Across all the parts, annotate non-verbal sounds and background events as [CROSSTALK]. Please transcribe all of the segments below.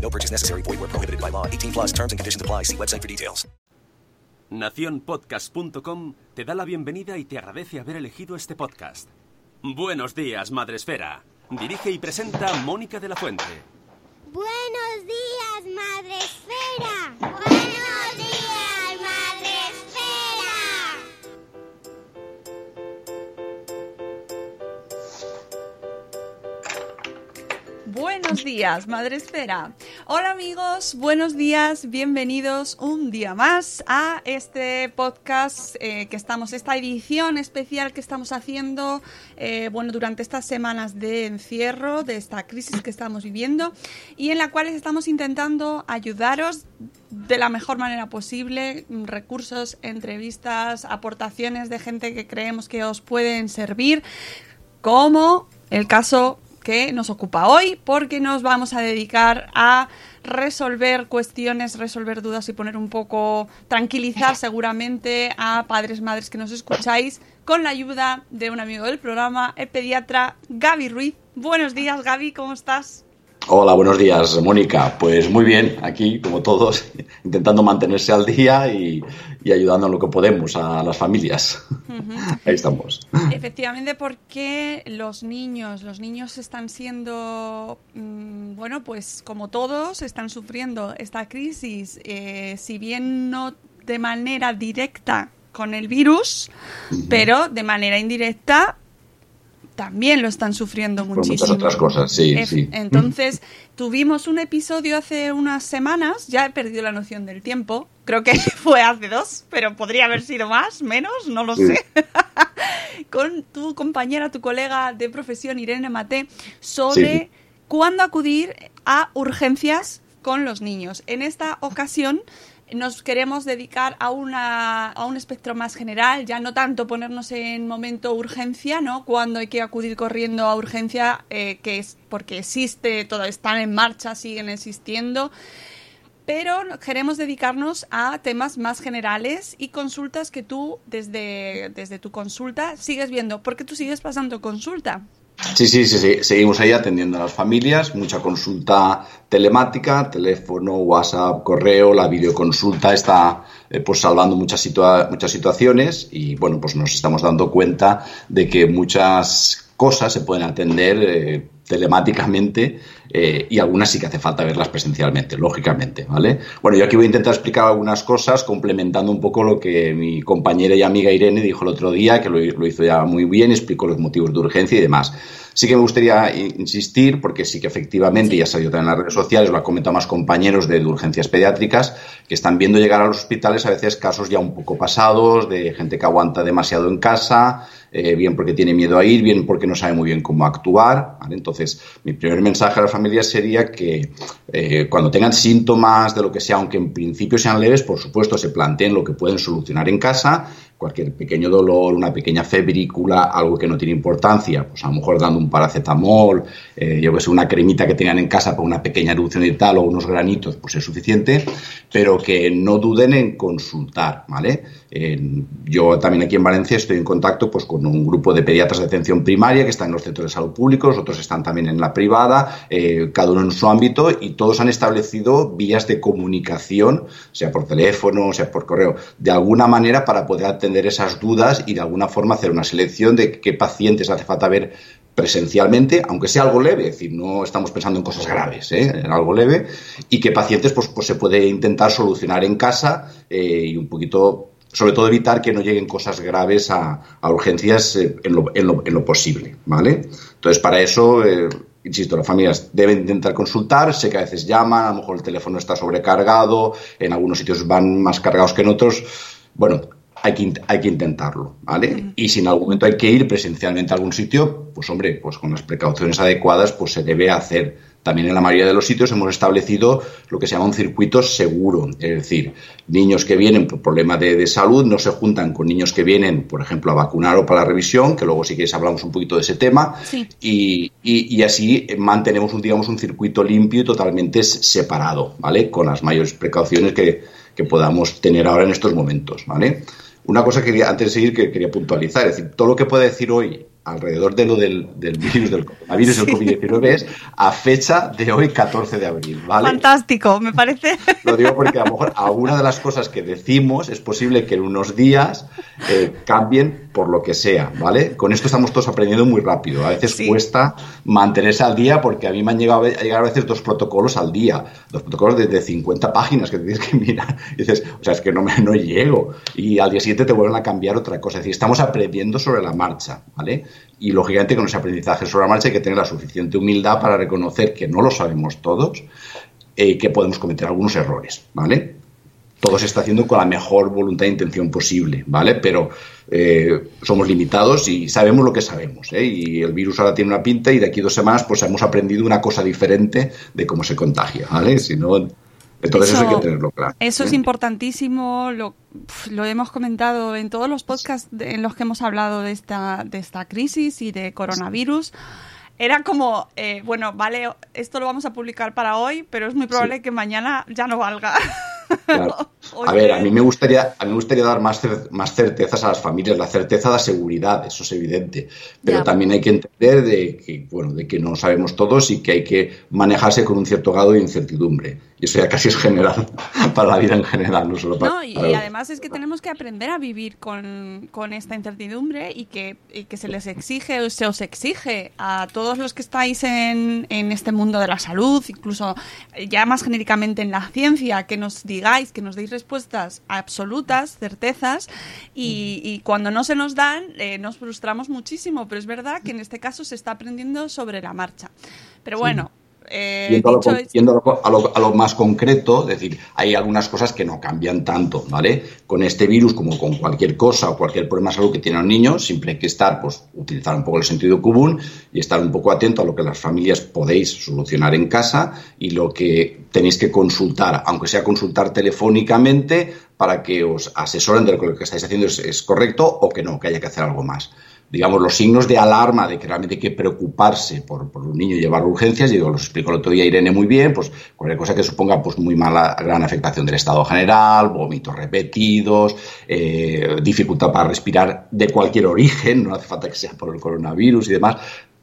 No purchase necessary. Void where prohibited by law. 18 plus terms and conditions apply. See website for details. Naciónpodcast.com te da la bienvenida y te agradece haber elegido este podcast. Buenos días, Madre Esfera. Dirige y presenta Mónica de la Fuente. Buenos días, Madre Buenos días, Madre Esfera. Hola amigos, buenos días, bienvenidos un día más a este podcast eh, que estamos, esta edición especial que estamos haciendo, eh, bueno, durante estas semanas de encierro, de esta crisis que estamos viviendo y en la cual estamos intentando ayudaros de la mejor manera posible, recursos, entrevistas, aportaciones de gente que creemos que os pueden servir, como el caso que nos ocupa hoy, porque nos vamos a dedicar a resolver cuestiones, resolver dudas y poner un poco, tranquilizar seguramente a padres, madres que nos escucháis, con la ayuda de un amigo del programa, el pediatra Gaby Ruiz. Buenos días, Gaby, ¿cómo estás? Hola, buenos días, Mónica. Pues muy bien, aquí, como todos, [LAUGHS] intentando mantenerse al día y, y ayudando en lo que podemos a las familias. [LAUGHS] Ahí estamos. Efectivamente, porque los niños, los niños están siendo, mm, bueno, pues como todos, están sufriendo esta crisis, eh, si bien no de manera directa con el virus, pero de manera indirecta también lo están sufriendo Por muchísimo. muchas otras cosas, sí, sí. Entonces, tuvimos un episodio hace unas semanas, ya he perdido la noción del tiempo, creo que [LAUGHS] fue hace dos, pero podría haber sido más, menos, no lo Sí. sé, [LAUGHS] con tu compañera, tu colega de profesión, Irene Mate, sobre Sí. cuándo acudir a urgencias con los niños. En esta ocasión nos queremos dedicar a, una, a un espectro más general, ya no tanto ponernos en momento urgencia, ¿no? Cuando hay que acudir corriendo a urgencia, eh, que es porque existe, todo están en marcha, siguen existiendo, pero queremos dedicarnos a temas más generales y consultas que tú desde, desde tu consulta sigues viendo, porque tú sigues pasando consulta. Sí, sí, sí, sí. Seguimos ahí atendiendo a las familias, mucha consulta telemática, teléfono, WhatsApp, correo, la videoconsulta está eh, pues salvando muchas, situa- muchas situaciones y bueno, pues nos estamos dando cuenta de que muchas cosas se pueden atender eh, telemáticamente eh, y algunas sí que hace falta verlas presencialmente, lógicamente, ¿vale? Bueno, yo aquí voy a intentar explicar algunas cosas complementando un poco lo que mi compañera y amiga Irene dijo el otro día, que lo, lo hizo ya muy bien, explicó los motivos de urgencia y demás. Sí que me gustaría insistir, porque sí que efectivamente, ya salió también en las redes sociales, lo han comentado más compañeros de urgencias pediátricas, que están viendo llegar a los hospitales a veces casos ya un poco pasados, de gente que aguanta demasiado en casa, eh, bien porque tiene miedo a ir, bien porque no sabe muy bien cómo actuar. ¿vale? Entonces, mi primer mensaje a las familias sería que eh, cuando tengan síntomas de lo que sea, aunque en principio sean leves, por supuesto, se planteen lo que pueden solucionar en casa, cualquier pequeño dolor, una pequeña febrícula, algo que no tiene importancia, pues a lo mejor dando un paracetamol, eh, yo que sé, una cremita que tengan en casa para una pequeña erupción y tal, o unos granitos, pues es suficiente, pero que no duden en consultar, ¿vale? Yo también aquí en Valencia estoy en contacto pues, con un grupo de pediatras de atención primaria que están en los centros de salud públicos, otros están también en la privada, eh, cada uno en su ámbito, y todos han establecido vías de comunicación, sea por teléfono, sea por correo, de alguna manera para poder atender esas dudas y de alguna forma hacer una selección de qué pacientes hace falta ver presencialmente, aunque sea algo leve, es decir, no estamos pensando en cosas graves, ¿eh? en algo leve, y que pacientes pues, pues se puede intentar solucionar en casa eh, y un poquito, sobre todo evitar que no lleguen cosas graves a, a urgencias eh, en, lo, en, lo, en, lo, posible, ¿vale? Entonces, para eso, eh, insisto, las familias deben intentar consultar, sé que a veces llaman, a lo mejor el teléfono está sobrecargado, en algunos sitios van más cargados que en otros, bueno, hay que, hay que intentarlo, ¿vale? Y si en algún momento hay que ir presencialmente a algún sitio, pues hombre, pues con las precauciones adecuadas, pues se debe hacer. También en la mayoría de los sitios hemos establecido lo que se llama un circuito seguro, es decir, niños que vienen por problemas de, de, salud no se juntan con niños que vienen, por ejemplo, a vacunar o para la revisión, que luego si quieres hablamos un poquito de ese tema, sí. y, y, y, así mantenemos un, digamos, un circuito limpio y totalmente separado, ¿vale? Con las mayores precauciones que, que podamos tener ahora en estos momentos, ¿vale? Una cosa que quería, antes de seguir, que quería puntualizar, es decir, todo lo que puedo decir hoy alrededor de lo del, del virus del coronavirus, sí. el COVID-19, es a fecha de hoy, 14 de abril, ¿vale? Fantástico, me parece. Lo digo porque a lo mejor alguna de las cosas que decimos es posible que en unos días eh, cambien por lo que sea, ¿vale? Con esto estamos todos aprendiendo muy rápido. A veces sí. cuesta mantenerse al día porque a mí me han llegado a llegar a veces dos protocolos al día, dos protocolos de, de 50 páginas que tienes que [LAUGHS] mirar. Y dices, o sea, es que no, me, no llego. Y al día siguiente te vuelven a cambiar otra cosa. Es decir, estamos aprendiendo sobre la marcha, ¿vale? Y lógicamente con ese aprendizaje sobre la marcha hay que tener la suficiente humildad para reconocer que no lo sabemos todos y eh, que podemos cometer algunos errores, ¿vale? todo se está haciendo con la mejor voluntad e intención posible, ¿vale? Pero eh, somos limitados y sabemos lo que sabemos, ¿eh? Y el virus ahora tiene una pinta y de aquí a dos semanas pues hemos aprendido una cosa diferente de cómo se contagia, ¿vale? Si no, entonces eso, eso, hay que tenerlo claro. Eso es importantísimo, lo, lo, hemos comentado en todos los podcasts en los que hemos hablado de esta, de esta crisis y de coronavirus. Era como, eh, bueno, vale, esto lo vamos a publicar para hoy, pero es muy probable sí. que mañana ya no valga. Claro. [LAUGHS] A ver, a mí me gustaría, a mí me gustaría dar más, más certezas a las familias. La certeza da seguridad, eso es evidente. Pero ya. también hay que entender de que, bueno, de que no sabemos todos y que hay que manejarse con un cierto grado de incertidumbre. Y eso ya casi es general [LAUGHS] para la vida en general, no solo para. No, y, y además es que tenemos que aprender a vivir con, con esta incertidumbre y que, y que se les exige, se os exige a todos los que estáis en, en este mundo de la salud, incluso ya más genéricamente en la ciencia, que nos digáis, que nos deis respuestas absolutas, certezas, y, y cuando no se nos dan, eh, nos frustramos muchísimo, pero es verdad que en este caso se está aprendiendo sobre la marcha. Pero bueno. Eh, yendo, a lo, yendo a, lo, a, lo, más concreto, es decir, hay algunas cosas que no cambian tanto, ¿vale? Con este virus, como con cualquier cosa o cualquier problema de salud que tiene un niño, siempre hay que estar, pues, utilizar un poco el sentido común y estar un poco atento a lo que las familias podéis solucionar en casa y lo que tenéis que consultar, aunque sea consultar telefónicamente, para que os asesoren de lo que, lo que estáis haciendo es, es correcto o que no, que haya que hacer algo más digamos, los signos de alarma de que realmente hay que preocuparse por, un niño y llevarlo a urgencias, digo, los explicó el otro día Irene muy bien, pues cualquier cosa que suponga pues muy mala, gran afectación del estado general, vómitos repetidos, eh, dificultad para respirar de cualquier origen, no hace falta que sea por el coronavirus y demás,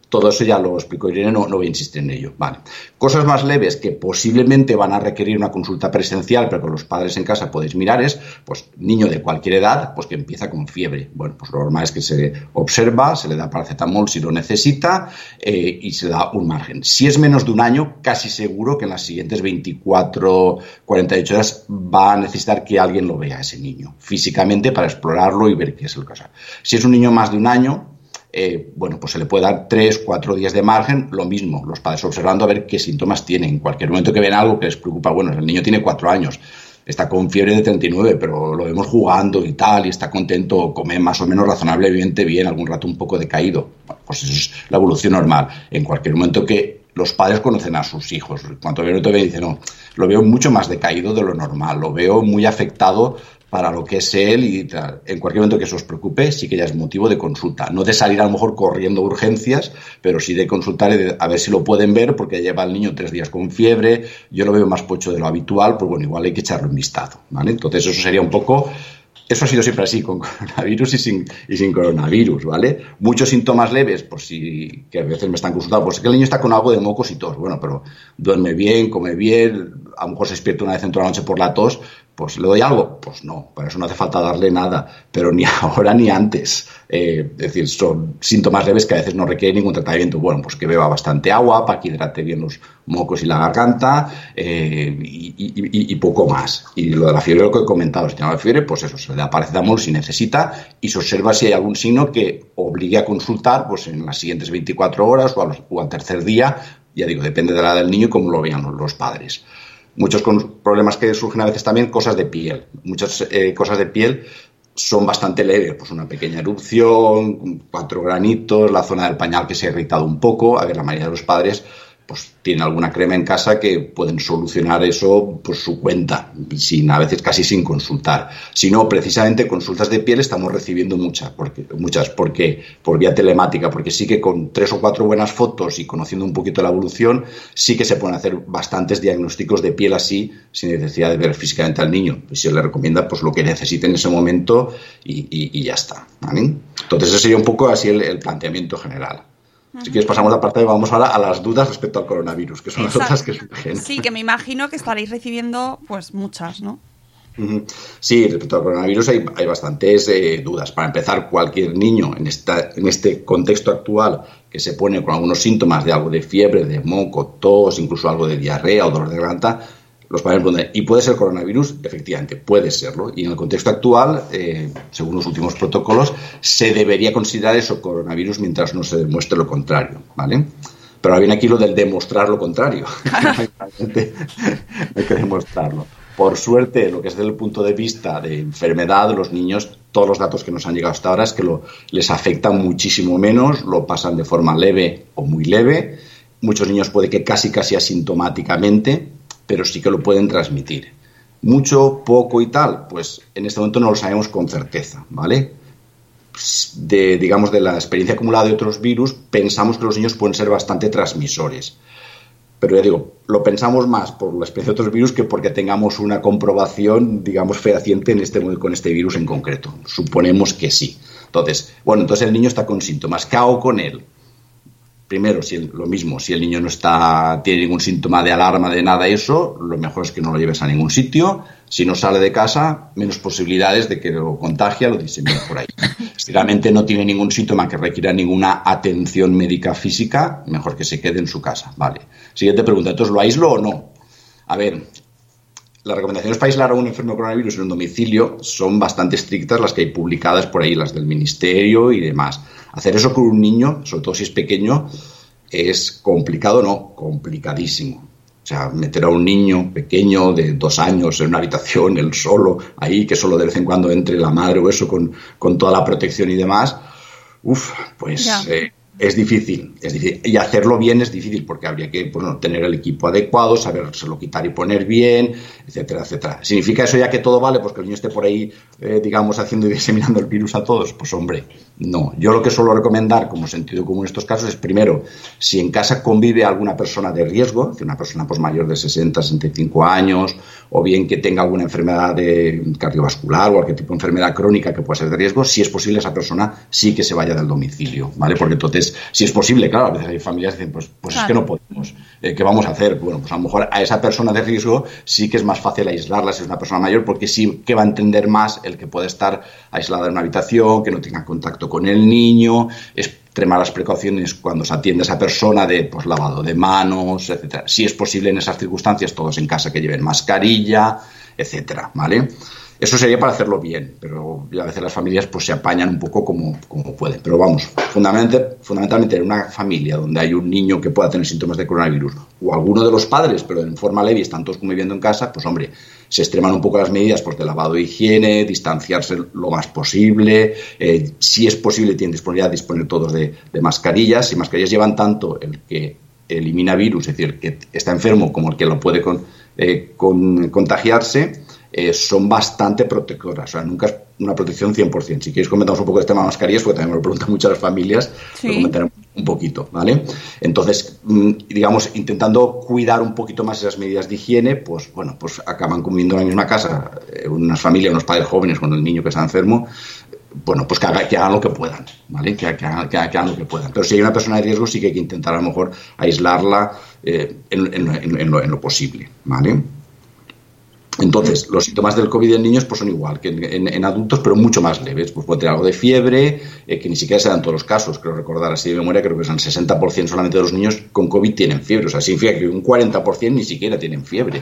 todo eso ya lo explicó Irene, no, no voy a insistir en ello. Vale. Cosas más leves que posiblemente van a requerir una consulta presencial, pero con los padres en casa podéis mirar es, pues, niño de cualquier edad, pues que empieza con fiebre. Bueno, pues lo normal es que se observa, se le da paracetamol si lo necesita eh, y se da un margen. Si es menos de un año, casi seguro que en las siguientes 24, 48 horas va a necesitar que alguien lo vea, ese niño, físicamente para explorarlo y ver qué es el caso. Si es un niño más de un año, eh, bueno, pues se le puede dar tres, cuatro días de margen, lo mismo, los padres observando a ver qué síntomas tienen. En cualquier momento que ven algo que les preocupa, bueno, el niño tiene cuatro años, está con fiebre de 39, pero lo vemos jugando y tal, y está contento, come más o menos razonablemente bien, algún rato un poco decaído. Pues eso es la evolución normal. En cualquier momento que los padres conocen a sus hijos, cuando ven otro dice, no, lo veo mucho más decaído de lo normal, lo veo muy afectado para lo que es él y tal. En cualquier momento que eso os preocupe, sí que ya es motivo de consulta. No de salir a lo mejor corriendo urgencias, pero sí de consultar a ver si lo pueden ver, porque lleva el niño tres días con fiebre, yo lo veo más pocho de lo habitual, pues bueno, igual hay que echarle un vistazo, ¿vale? Entonces eso sería un poco... Eso ha sido siempre así con [LAUGHS] coronavirus y sin, y sin coronavirus, ¿vale? Muchos síntomas leves, por si que a veces me están consultando, pues que el niño está con algo de mocos y tos, bueno, pero duerme bien, come bien, a lo mejor se despierta una vez en toda la noche por la tos, Pues le doy algo, pues no, para eso no hace falta darle nada, pero ni [LAUGHS] ahora ni antes. Eh, es decir, son síntomas leves que a veces no requieren ningún tratamiento. Bueno, pues que beba bastante agua para que hidrate bien los mocos y la garganta eh, y, poco más. Y lo de la fiebre, lo que he comentado, si tiene la fiebre, pues eso, se le da paracetamol si necesita y se observa si hay algún signo que obligue a consultar pues en las siguientes 24 horas o, los- o al tercer día. Ya digo, depende de la edad del niño y cómo lo vean los padres. Muchos problemas que surgen a veces también, cosas de piel. Muchas eh, cosas de piel son bastante leves, pues una pequeña erupción, cuatro granitos, la zona del pañal que se ha irritado un poco. A ver, la mayoría de los padres pues tienen alguna crema en casa que pueden solucionar eso por su cuenta, sin, a veces casi sin consultar. Si no, precisamente consultas de piel estamos recibiendo muchas, porque, muchas, porque por vía telemática, porque sí que con tres o cuatro buenas fotos y conociendo un poquito la evolución, sí que se pueden hacer bastantes diagnósticos de piel así, sin necesidad de ver físicamente al niño. Y se le recomienda pues lo que necesite en ese momento y, ya está. Entonces ese sería un poco así el planteamiento general. Si quieres pasamos la parte y vamos ahora a las dudas respecto al coronavirus, que son las Exacto. otras que surgen. Sí, que me imagino que estaréis recibiendo pues muchas, ¿no? Sí, respecto al coronavirus hay, hay bastantes eh, dudas. Para empezar, cualquier niño en, esta, en este contexto actual que se pone con algunos síntomas de algo de fiebre, de moco, tos, incluso algo de diarrea o dolor de garganta, los padres ponen, ¿y puede ser coronavirus? Efectivamente, puede serlo. Y en el contexto actual, eh, según los últimos protocolos, se debería considerar eso coronavirus mientras no se demuestre lo contrario, ¿vale? Pero ahora viene aquí lo del demostrar lo contrario. [LAUGHS] Hay que demostrarlo. Por suerte, lo que es desde el punto de vista de enfermedad, los niños, todos los datos que nos han llegado hasta ahora es que lo, les afecta muchísimo menos, lo pasan de forma leve o muy leve. Muchos niños puede que casi casi asintomáticamente, pero sí que lo pueden transmitir. Mucho, poco y tal, pues en este momento no lo sabemos con certeza, ¿vale? de, digamos, de la experiencia acumulada de otros virus, pensamos que los niños pueden ser bastante transmisores. Pero ya digo, lo pensamos más por la experiencia de otros virus que porque tengamos una comprobación, digamos, fehaciente en este, con este virus en concreto. Suponemos que sí. Entonces, bueno, entonces el niño está con síntomas. ¿Qué hago con él? Primero, si el- lo mismo, si el niño no está, tiene ningún síntoma de alarma de nada eso, lo mejor es que no lo lleves a ningún sitio. Si no sale de casa, menos posibilidades de que lo contagie, lo disemine por ahí. [LAUGHS] Si realmente no tiene ningún síntoma que requiera ninguna atención médica física, mejor que se quede en su casa. Vale. Siguiente pregunta, ¿entonces lo aíslo o no? A ver, las recomendaciones para aislar a un enfermo de coronavirus en un domicilio son bastante estrictas, las que hay publicadas por ahí, las del ministerio y demás. Hacer eso con un niño, sobre todo si es pequeño, es complicado, no, complicadísimo. O sea, meter a un niño pequeño de dos años en una habitación, él solo, ahí, que solo de vez en cuando entre la madre o eso con, con toda la protección y demás, uff, pues eh, es difícil, es difícil. Y hacerlo bien es difícil porque habría que bueno, tener el equipo adecuado, sabérselo quitar y poner bien, etcétera, etcétera. ¿Significa eso ya que todo vale? Pues que el niño esté por ahí, eh, digamos, haciendo y [LAUGHS] diseminando el virus a todos. Pues hombre, no. Yo lo que suelo recomendar como sentido común en estos casos es, primero, si en casa convive alguna persona de riesgo, una persona pues, mayor de 60, 65 años, o bien que tenga alguna enfermedad de cardiovascular o cualquier tipo de enfermedad crónica que pueda ser de riesgo, si es posible esa persona sí que se vaya del domicilio, ¿vale? Porque entonces, si es posible, claro, a veces hay familias que dicen, pues, pues es que no podemos, eh, ¿qué vamos a hacer? Bueno, pues a lo mejor a esa persona de riesgo sí que es más fácil aislarla si es una persona mayor, porque sí que va a entender más el que puede estar aislada en una habitación, que no tenga contacto con el niño, extremar las precauciones cuando se atiende a esa persona de pues, lavado de manos, etcétera. Si es posible en esas circunstancias, todos en casa que lleven mascarilla, etcétera, ¿vale? Eso sería para hacerlo bien, pero a veces las familias pues se apañan un poco como, como pueden. Pero vamos, fundamentalmente, fundamentalmente en una familia donde hay un niño que pueda tener síntomas de coronavirus o alguno de los padres, pero en forma leve y están todos conviviendo en casa, pues hombre, se extreman un poco las medidas pues, de lavado de higiene, distanciarse lo más posible, eh, si es posible tienen disponibilidad disponer todos de, de mascarillas, si mascarillas llevan tanto el que elimina virus, es decir, que está enfermo como el que lo puede con, eh, con, contagiarse, eh, son bastante protectoras. O sea, nunca es una protección 100%. Si quieres comentamos un poco este tema de mascarillas, porque también me lo preguntan muchas las familias, Sí. lo comentaré un poquito, ¿vale? Entonces, mm, digamos, intentando cuidar un poquito más esas medidas de higiene, pues bueno, pues acaban comiendo en la misma casa eh, unas familias, unos padres jóvenes con el niño que está enfermo, bueno, pues que, haga- que hagan lo que puedan, ¿vale? Que, que hagan, que lo que puedan. Pero si hay una persona de riesgo, sí que hay que intentar a lo mejor aislarla eh, en, en- en- en lo, en lo posible, ¿vale? Entonces, los síntomas del COVID en niños pues son igual que en, en- en adultos, pero mucho más leves. Pues puede tener algo de fiebre, eh, que ni siquiera se dan todos los casos. Creo recordar así de memoria, creo que son el 60% solamente de los niños con COVID tienen fiebre. O sea, significa que un 40% ni siquiera tienen fiebre.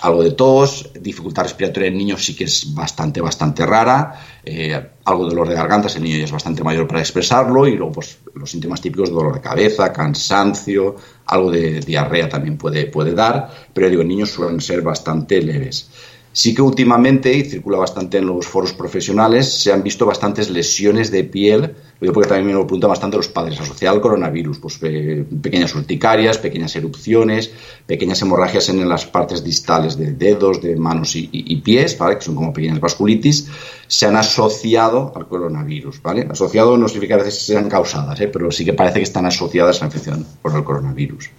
Algo de tos, dificultad respiratoria en niños sí que es bastante, bastante rara. eh, algo de dolor de garganta, el niño ya es bastante mayor para expresarlo. Y luego, pues, los síntomas típicos, dolor de cabeza, cansancio, algo de diarrea también puede, puede dar. Pero digo, en niños suelen ser bastante leves. Sí que últimamente, y circula bastante en los foros profesionales, se han visto bastantes lesiones de piel, porque también me lo preguntan bastante los padres, asociado al coronavirus, pues pequeñas urticarias, pequeñas erupciones, pequeñas hemorragias en las partes distales de dedos, de manos y pies, ¿vale? que son como pequeñas vasculitis, se han asociado al coronavirus. ¿vale? Asociado no significa que a veces sean causadas, ¿eh? pero sí que parece que están asociadas a la infección por el coronavirus.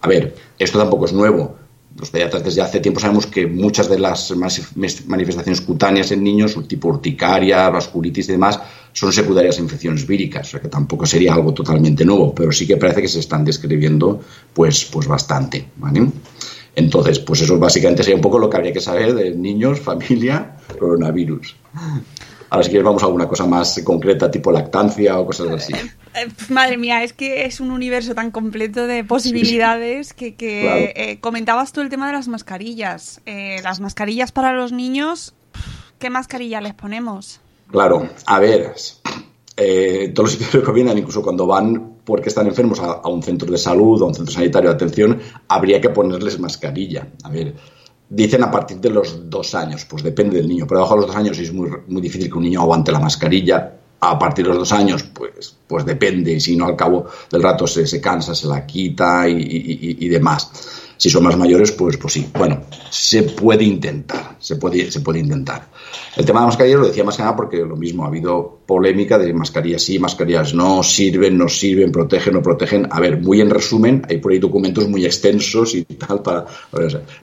A ver, esto tampoco es nuevo. Los pediatras desde hace tiempo sabemos que muchas de las manifestaciones cutáneas en niños, tipo urticaria, vasculitis y demás, son secundarias a infecciones víricas, o sea que tampoco sería algo totalmente nuevo, pero sí que parece que se están describiendo pues, pues bastante. ¿vale? Entonces, pues eso básicamente sería un poco lo que habría que saber de niños, familia, coronavirus. Ahora si quieres vamos a alguna cosa más concreta, tipo lactancia o cosas así. Eh, madre mía, es que es un universo tan completo de posibilidades que, que, Claro. eh, comentabas tú el tema de las mascarillas. Eh, las mascarillas para los niños, ¿qué mascarilla les ponemos? Claro, a ver, eh, todos los sitios [LAUGHS] recomiendan, incluso cuando van porque están enfermos a, a un centro de salud o a un centro sanitario de atención, habría que ponerles mascarilla. A ver, dicen a partir de los dos años, pues depende del niño, pero abajo de los dos años es muy, muy difícil que un niño aguante la mascarilla. A partir de los dos años, pues, pues depende, si no al cabo del rato se, se cansa, se la quita y, y- y- demás. Si son más mayores, pues, pues sí. Bueno, se puede intentar, se puede, se puede intentar. El tema de mascarillas lo decía más que nada porque lo mismo, ha habido polémica de mascarillas sí, mascarillas no, sirven, no sirven, protegen, no protegen. A ver, muy en resumen, hay por ahí documentos muy extensos y tal, para,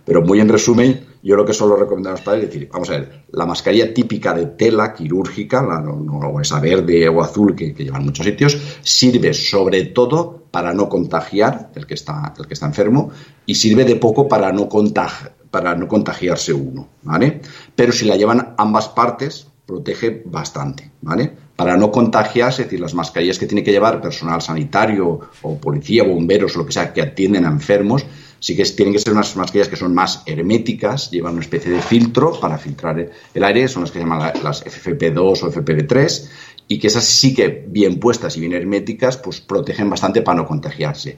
pero muy en resumen, yo lo que suelo recomendar a los padres es decir, vamos a ver, la mascarilla típica de tela quirúrgica, la, no, no esa verde o azul que, llevan muchos sitios, sirve sobre todo para no contagiar el que está, el que está enfermo y sirve de poco para no, contag- para no contagiarse uno, ¿vale? Pero si la llevan ambas partes, protege bastante, ¿vale? Para no contagiarse, es decir, las mascarillas que tiene que llevar personal sanitario o policía, bomberos o lo que sea que atienden a enfermos, sí que tienen que ser unas mascarillas que son más herméticas, llevan una especie de filtro para filtrar el- aire, son las que se llaman la- las FFP2 o FFP3, y que esas sí que bien puestas y bien herméticas, pues protegen bastante para no contagiarse.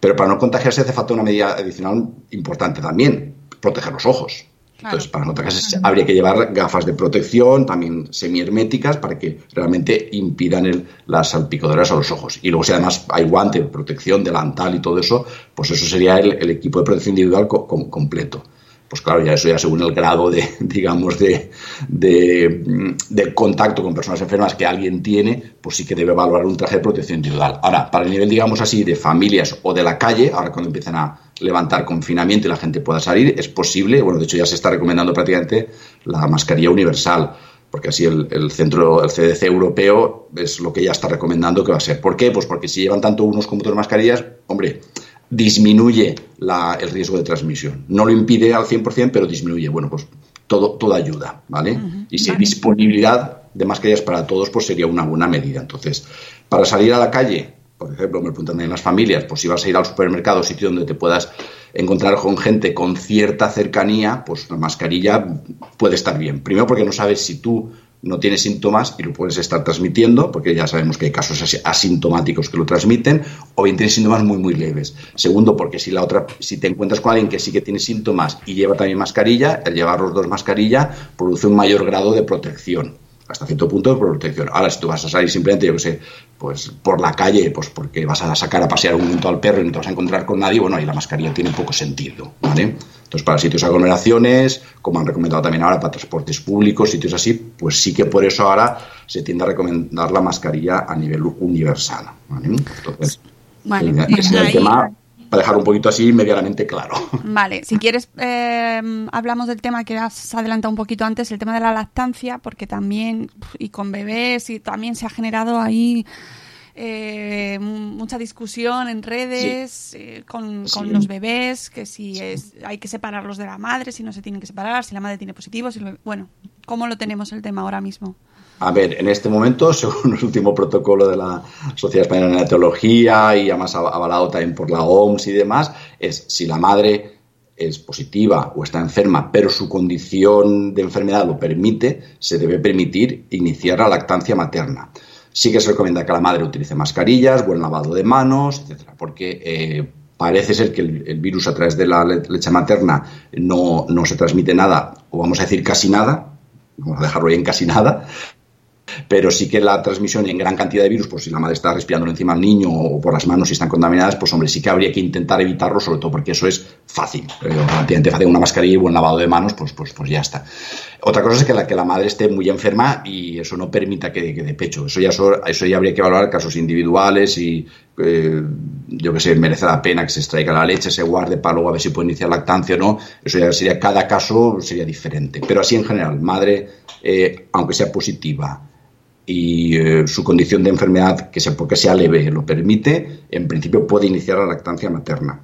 Pero para no contagiarse hace falta una medida adicional importante también, proteger los ojos. Entonces, para no contagiarse habría que llevar gafas de protección, también semiherméticas, para que realmente impidan el- las salpicaduras a los ojos. Y luego, si además hay guante, protección, delantal y todo eso, pues eso sería el, el equipo de protección individual co- com- completo. Pues claro, ya eso ya según el grado de, [LAUGHS] digamos, de, de, de contacto con personas enfermas que alguien tiene, pues sí que debe valorar un traje de protección individual. Ahora, para el nivel, digamos así, de familias o de la calle, ahora cuando empiezan a levantar confinamiento y la gente pueda salir, es posible, bueno, de hecho ya se está recomendando prácticamente la mascarilla universal, porque así el, el centro, el CDC europeo es lo que ya está recomendando que va a ser. ¿Por qué? Pues porque si llevan tanto unos como otros mascarillas, hombre, disminuye la- el riesgo de transmisión. No lo impide al 100%, pero disminuye. Bueno, pues todo, todo ayuda, ¿vale? Y si hay disponibilidad de mascarillas para todos, pues sería una buena medida. Entonces, para salir a la calle, por ejemplo, me preguntan en las familias, pues si vas a ir al supermercado, sitio donde te puedas encontrar con gente con cierta cercanía, pues la mascarilla puede estar bien. Primero porque no sabes si tú no tienes síntomas y lo puedes estar transmitiendo, porque ya sabemos que hay casos asi- asintomáticos que lo transmiten, o bien tienes síntomas muy, muy leves. Segundo, porque si la otra, si te encuentras con alguien que sí que tiene síntomas y lleva también mascarilla, el llevar los dos mascarilla produce un mayor grado de protección hasta cierto punto de protección. Ahora, si tú vas a salir simplemente, yo que sé, pues por la calle, pues porque vas a sacar a pasear un momento al perro y no te vas a encontrar con nadie, bueno, ahí la mascarilla tiene poco sentido, ¿vale? Entonces, para sitios aglomeraciones, como han recomendado también ahora para transportes públicos, sitios así, pues sí que por eso ahora se tiende a recomendar la mascarilla a nivel universal, ¿vale? Entonces, Vale, ese sería el tema para dejar un poquito así medianamente claro. [LAUGHS] Vale, si quieres, eh, hablamos del tema que has adelantado un poquito antes, el tema de la lactancia, porque también, y con bebés, y también se ha generado ahí eh, mucha discusión en redes eh, con, con los bebés, que si es, hay que separarlos de la madre, si no se tienen que separar, si la madre tiene positivo, si lo- bueno, ¿cómo lo tenemos el tema ahora mismo? A ver, en este momento, [LAUGHS] según el último protocolo de la Sociedad Española de Neonatología y además av- avalado también por la OMS y demás, es si la madre es positiva o está enferma, pero su condición de enfermedad lo permite, se debe permitir iniciar la lactancia materna. Sí que se recomienda que la madre utilice mascarillas, buen lavado de manos, etcétera, porque eh, parece ser que el, virus a través de la le- leche materna no, no se transmite nada, o vamos a decir casi nada, vamos a dejarlo ahí en casi nada, pero sí que la transmisión en gran cantidad de virus, pues si la madre está respirando encima al niño o por las manos si están contaminadas, pues hombre, sí que habría que intentar evitarlo, sobre todo porque eso es fácil. Eh, Relativamente fácil, una mascarilla y buen lavado de manos, pues, pues, pues ya está. Otra cosa es que la, que la madre esté muy enferma y eso no permita que, que de pecho. Eso ya, so- eso ya habría que valorar casos individuales y eh, yo que sé, merece la pena que se extraiga la leche, se guarde para luego a ver si puede iniciar lactancia o no. Eso ya sería, cada caso sería diferente. Pero así en general, madre, eh, aunque sea positiva, y eh, su condición de enfermedad, que sea, porque sea leve, lo permite, en principio puede iniciar la lactancia materna.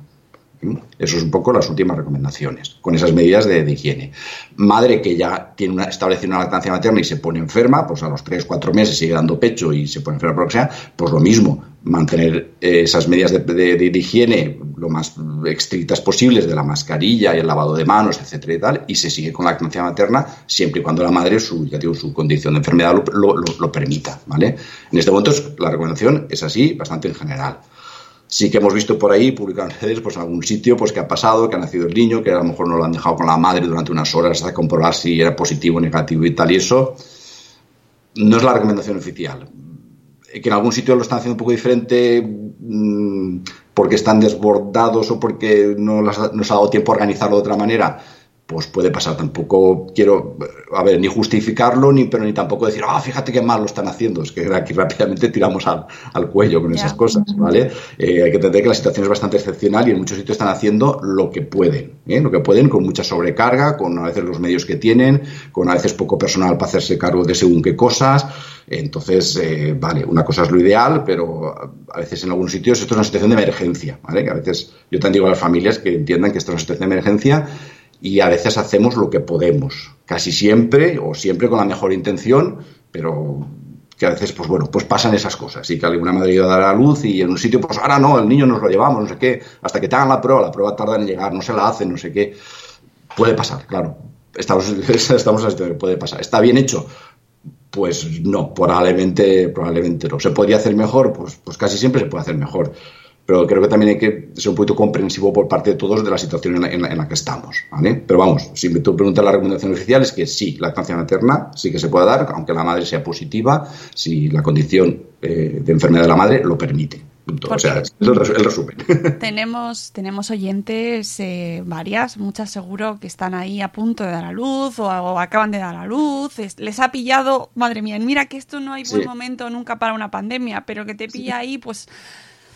Eso es un poco las últimas recomendaciones, con esas medidas de, higiene. Madre que ya tiene una, establecida una lactancia materna y se pone enferma, pues a los 3, 4 meses sigue dando pecho y se pone enferma por lo pues lo mismo, mantener eh, esas medidas de, higiene lo más estrictas posibles de la mascarilla y el lavado de manos, etcétera y tal, y se sigue con la lactancia materna siempre y cuando la madre, su, ya su condición de enfermedad lo, lo- permita, ¿vale? En este momento la recomendación es así, bastante en general. Sí que hemos visto por ahí, publicado en redes, pues en algún sitio, pues que ha pasado, que ha nacido el niño, que a lo mejor no lo han dejado con la madre durante unas horas hasta comprobar si era positivo o negativo y tal, y eso no es la recomendación oficial. Que en algún sitio lo están haciendo un poco diferente mm, porque están desbordados o porque no les ha dado tiempo a organizarlo de otra manera, pues puede pasar. Tampoco quiero, a ver, ni justificarlo, ni, pero ni tampoco decir, ah, fíjate qué mal lo están haciendo. Es que aquí rápidamente tiramos al, al cuello con esas cosas, ¿vale? Eh, hay que entender que la situación es bastante excepcional y en muchos sitios están haciendo lo que pueden, ¿eh? lo que pueden con mucha sobrecarga, con a veces los medios que tienen, con a veces poco personal para hacerse cargo de según qué cosas. Entonces, eh, vale, una cosa es lo ideal, pero a veces en algunos sitios esto es una situación de emergencia, ¿vale? Que a veces yo también digo a las familias que entiendan que esto es una situación de emergencia y a veces hacemos lo que podemos, casi siempre o siempre con la mejor intención, pero que a veces, pues bueno, pues pasan esas cosas y que alguna madre iba a luz y en un sitio, pues ahora no, el niño nos lo llevamos, no sé qué, hasta que te hagan la prueba, la prueba tarda en llegar, no se la hacen, no sé qué. Puede pasar, claro. Estamos, estamos en que puede pasar. ¿Está bien hecho? Pues no, probablemente, probablemente no. ¿Se podría hacer mejor? Pues, pues casi siempre se puede hacer mejor. Pero creo que también hay que ser un poquito comprensivo por parte de todos de la situación en la, en la- en la que estamos. ¿vale? Pero vamos, si me tú preguntas la recomendación oficial es que sí, lactancia materna sí que se puede dar, aunque la madre sea positiva, si la condición eh, de enfermedad de la madre lo permite. O sea, es el, res- el resumen. [LAUGHS] Tenemos, tenemos oyentes, eh, varias, muchas seguro, que están ahí a punto de dar a luz o, o acaban de dar a luz. Es- les ha pillado, madre mía, mira que esto no hay buen Sí. momento nunca para una pandemia, pero que te pilla ahí, pues,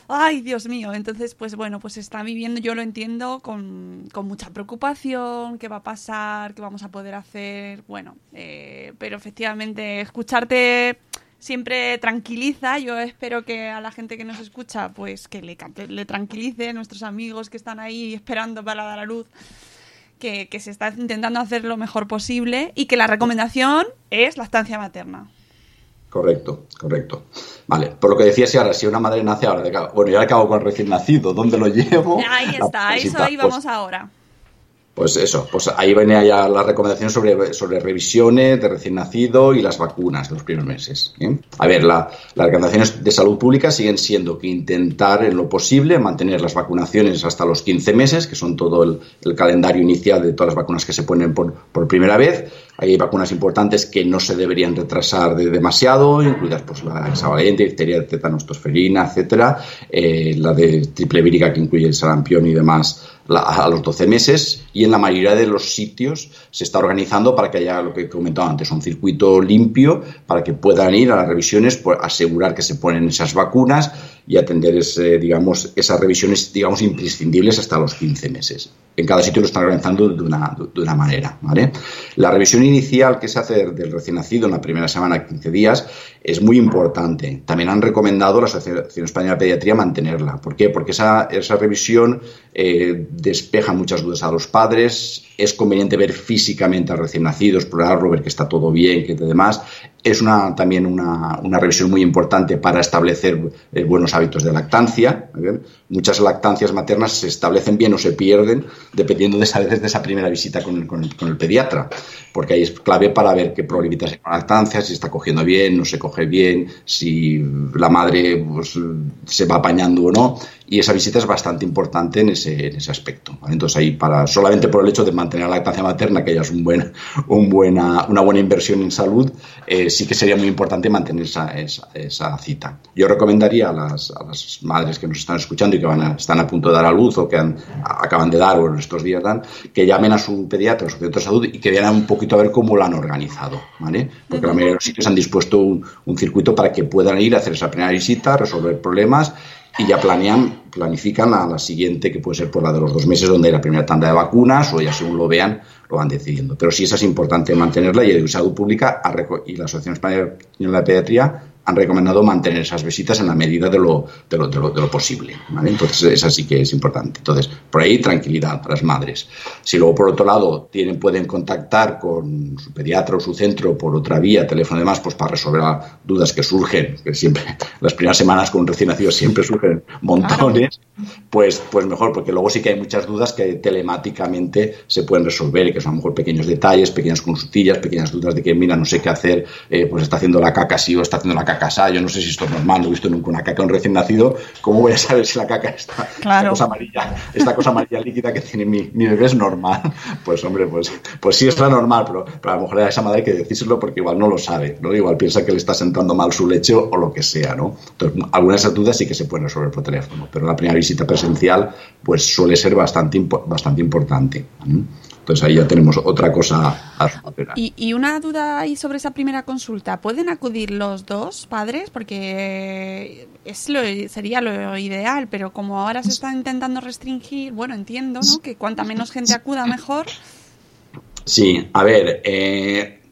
ay, Dios mío. Entonces, pues bueno, pues está viviendo, yo lo entiendo, con, con mucha preocupación, qué va a pasar, qué vamos a poder hacer. Bueno, eh, pero efectivamente, escucharte siempre tranquiliza. Yo espero que a la gente que nos escucha, pues que le, tranquilice, nuestros amigos que están ahí esperando para dar a luz, que, que se está intentando hacer lo mejor posible y que la recomendación es lactancia materna. Correcto, correcto. Vale, por lo que decías, si ahora, si una madre nace ahora, de bueno, yo acabo con el recién nacido, ¿dónde lo llevo? [LAUGHS] Ahí está, eso ahí pues, vamos ahora. Pues eso, pues ahí venía ya la recomendación sobre, sobre revisiones de recién nacido y las vacunas de los primeros meses. ¿eh? A ver, la- las recomendaciones de salud pública siguen siendo que intentar en lo posible mantener las vacunaciones hasta los 15 meses, que son todo el, el calendario inicial de todas las vacunas que se ponen por, por primera vez. Hay vacunas importantes que no se deberían retrasar de demasiado, incluidas pues, la hexavalente, difteria, tétanos, tosferina, etcétera, eh, la de triple vírica que incluye el sarampión y demás a los 12 meses y en la mayoría de los sitios se está organizando para que haya lo que he comentado antes, un circuito limpio para que puedan ir a las revisiones, por asegurar que se ponen esas vacunas y atender ese, digamos, esas revisiones digamos, imprescindibles hasta los 15 meses. En cada sitio lo están organizando de una, de una manera. ¿vale? La revisión inicial que se hace del recién nacido en la primera semana, 15 días, es muy importante. También han recomendado la Asociación Española de Pediatría mantenerla. ¿Por qué? Porque esa, esa revisión eh, despeja muchas dudas a los padres, es conveniente ver físicamente al recién nacido, explorarlo, ver que está todo bien, que demás. Es una, también una, una revisión muy importante para establecer eh, buenos de lactancia. Muchas lactancias maternas se establecen bien o se pierden dependiendo de esa, de esa primera visita con, con, el, con, el, pediatra, porque ahí es clave para ver qué probabilidades hay con lactancia, si está cogiendo bien, no se coge bien, si la madre pues, se va apañando o no y esa visita es bastante importante en ese, en ese aspecto. ¿vale? Entonces ahí para solamente por el hecho de mantener la lactancia materna, que ya es un buen, [LAUGHS] un buena, una buena inversión en salud, eh, sí que sería muy importante mantener esa, esa, esa cita. Yo recomendaría a las, a las, madres que nos están escuchando y que van a, están a punto de dar a luz o que han, acaban de dar o en estos días dan, que llamen a su pediatra o su centro de salud y que vean un poquito a ver cómo lo han organizado. ¿vale? Porque la mayoría de los sitios han dispuesto un, un circuito para que puedan ir a hacer esa primera visita, resolver problemas y ya planean, planifican a la siguiente, que puede ser por la de los dos meses, donde hay la primera tanda de vacunas, o ya según lo vean, lo van decidiendo. Pero sí esa es importante mantenerla y el Salud Pública y la Asociación Española de Pediatría han recomendado mantener esas visitas en la medida de lo, de lo, de lo, de lo posible. ¿vale? Entonces, esa sí que es importante. Entonces, por ahí, tranquilidad para las madres. Si luego, por otro lado, tienen, pueden contactar con su pediatra o su centro por otra vía, teléfono y demás, pues para resolver dudas que surgen, que siempre, [LAUGHS] las primeras semanas con un recién nacido siempre surgen montones, claro. pues, pues mejor, porque luego sí que hay muchas dudas que telemáticamente se pueden resolver y que son a lo mejor pequeños detalles, pequeñas consultillas, pequeñas dudas de que, mira, no sé qué hacer, eh, pues está haciendo la caca sí o está haciendo la caca casa, yo no sé si esto es normal, no he visto nunca una caca un recién nacido, ¿cómo voy a saber si la caca está, claro. esta cosa amarilla, esta cosa amarilla líquida que tiene mi, mi, bebé es normal? [LAUGHS] Pues hombre, pues, pues sí es la normal, pero, pero a lo mejor a esa madre hay que decírselo porque igual no lo sabe, ¿no? Igual piensa que le está sentando mal su leche o lo que sea, ¿no? Entonces, algunas dudas sí que se pueden resolver por teléfono, pero la primera visita presencial pues suele ser bastante, bastante importante. ¿no? Entonces ahí ya tenemos otra cosa a superar. Y, y, una duda ahí sobre esa primera consulta. ¿Pueden acudir los dos padres? Porque es lo, sería lo ideal, pero como ahora se está intentando restringir, bueno, entiendo, ¿no? Que cuanta menos gente acuda, mejor. Sí, a ver, eh,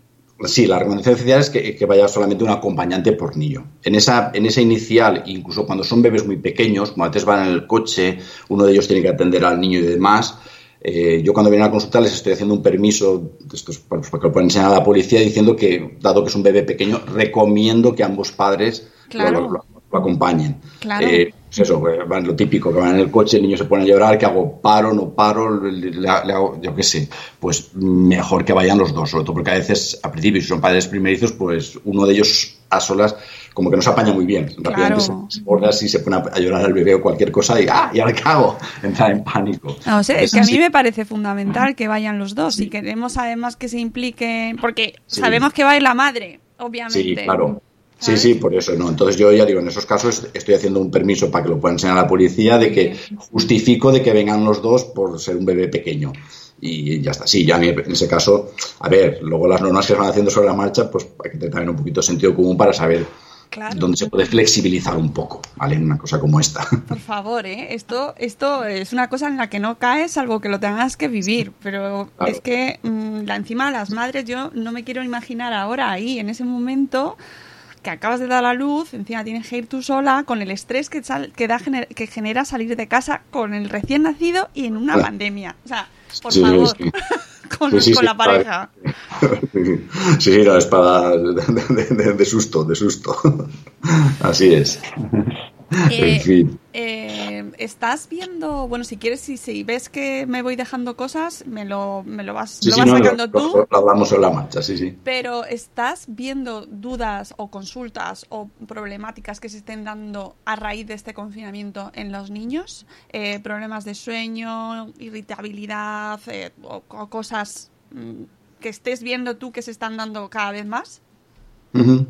sí, la recomendación oficial es que, que, vaya solamente un acompañante por niño. En esa, en esa inicial, incluso cuando son bebés muy pequeños, como antes van en el coche, uno de ellos tiene que atender al niño y demás, eh, yo cuando vienen a consultar les estoy haciendo un permiso estos, para, para que lo puedan enseñar a la policía diciendo que, dado que es un bebé pequeño, recomiendo que ambos padres claro. lo, lo, lo, acompañen. Claro. Eh, pues eso, van lo típico, que van en el coche, el niño se pone a llorar, que hago? ¿Paro, no paro? Le, le, hago, yo qué sé. Pues mejor que vayan los dos, sobre todo porque a veces, a principio, si son padres primerizos, pues uno de ellos a solas como que no se apaña muy bien. Rápidamente claro. se borda y se pone a llorar al bebé o cualquier cosa y ¡ah! ¿Y qué hago? [LAUGHS] Entrar en pánico. No, o sea, es que a mí me parece fundamental que vayan los dos. Sí. Si queremos además que se impliquen, porque sí. sabemos que va a ir la madre, obviamente. Sí, claro. Sí, sí, por eso no. Entonces yo ya digo, en esos casos estoy haciendo un permiso para que lo puedan enseñar a la policía de que justifico de que vengan los dos por ser un bebé pequeño y ya está. Sí, ya en ese caso, a ver, luego las normas que se van haciendo sobre la marcha, pues hay que tener también un poquito de sentido común para saber Claro. donde se puede flexibilizar un poco, ¿vale? En una cosa como esta. [LAUGHS] Por favor, ¿eh? Esto, esto es una cosa en la que no caes, salvo que lo tengas que vivir. Pero claro. es que mmm, la, encima las madres, yo no me quiero imaginar ahora ahí, en ese momento que acabas de dar a la luz, encima tienes que ir tú sola, con el estrés que, sal, que, da, que genera salir de casa con el recién nacido y en una claro. pandemia. O sea, por sí, favor. Sí. Con, sí, [LAUGHS] sí, con la pareja. Sí, sí, no, es para de, de, de, susto, de susto. [LAUGHS] Así es. Eh, en fin. Eh, estás viendo, bueno, si quieres, si, si, ves que me voy dejando cosas, me lo, me lo vas, sí, lo vas no, sacando lo, tú. Lo, hablamos en la marcha, sí, sí. Pero estás viendo dudas o consultas o problemáticas que se estén dando a raíz de este confinamiento en los niños, eh, problemas de sueño, irritabilidad eh, o, o, cosas mm, que estés viendo tú que se están dando cada vez más. Uh -huh.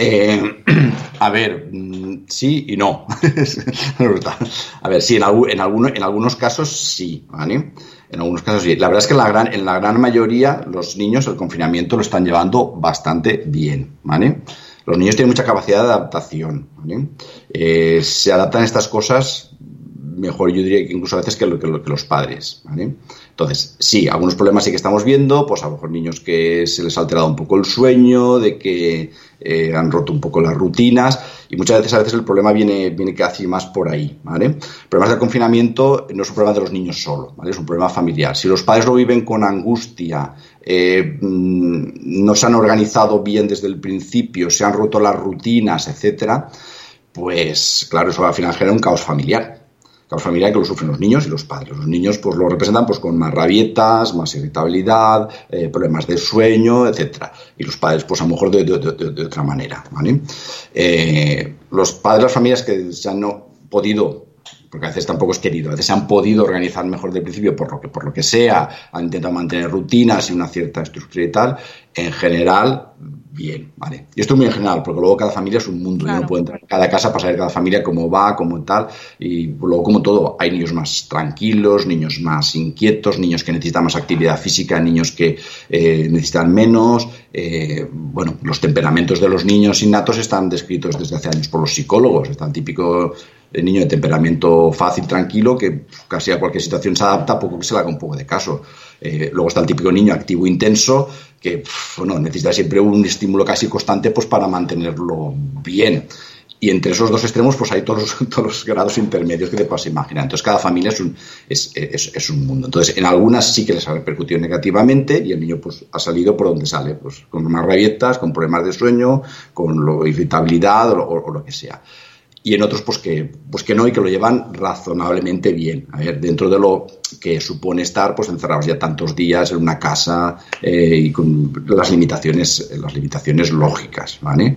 Eh, [CLEARS THROAT] a ver, mm, sí y no. [LAUGHS] a ver, sí, en, en, algunos casos sí, ¿vale? En algunos casos sí. La verdad es que en la, gran, en la gran mayoría los niños el confinamiento lo están llevando bastante bien, ¿vale? Los niños tienen mucha capacidad de adaptación. ¿vale? Eh, se adaptan a estas cosas mejor, yo diría que incluso a veces que, lo, que, lo, que los padres. ¿vale? Entonces, sí, algunos problemas sí que estamos viendo, pues a lo mejor niños que se les ha alterado un poco el sueño, de que eh, han roto un poco las rutinas, y muchas veces a veces el problema viene, viene casi más por ahí, ¿vale? Problemas del confinamiento no es un problema de los niños solo, ¿vale? Es un problema familiar. Si los padres lo viven con angustia, eh, mm, no se han organizado bien desde el principio, se han roto las rutinas, etcétera, pues claro, eso al final genera un caos familiar caos familiar que lo sufren los niños y los padres. Los niños pues lo representan pues con más rabietas, más irritabilidad, eh, problemas de sueño, etcétera. Y los padres pues a lo mejor de, otra manera. Eh, los padres, las familias que se han podido porque a veces tampoco es querido, a veces se han podido organizar mejor del principio por lo que, por lo que sea, han intentado mantener rutinas y una cierta estructura y tal, en general, bien, ¿vale? Y esto es muy en general, porque luego cada familia es un mundo, claro. yo no puedo entrar en cada casa para saber cada familia cómo va, cómo tal, y luego como todo, hay niños más tranquilos, niños más inquietos, niños que necesitan más actividad física, niños que eh, necesitan menos, eh, bueno, los temperamentos de los niños innatos están descritos desde hace años por los psicólogos, está el típico el niño de temperamento fácil, tranquilo, que casi a cualquier situación se adapta, poco que se le haga un poco de caso. Eh, luego está el típico niño activo intenso, que bueno, necesita siempre un estímulo casi constante pues, para mantenerlo bien. Y entre esos dos extremos, pues hay todos los, [LAUGHS] todos los grados intermedios que te puedas imaginar. Entonces, cada familia es un, es, es, un mundo. Entonces, en algunas sí que les ha repercutido negativamente y el niño pues ha salido por donde sale, pues con más rabietas, con problemas de sueño, con irritabilidad o lo que sea y en otros pues que, pues que no y que lo llevan razonablemente bien. A ver, dentro de lo que supone estar pues encerrados ya tantos días en una casa eh, y con las limitaciones, las limitaciones lógicas, ¿vale?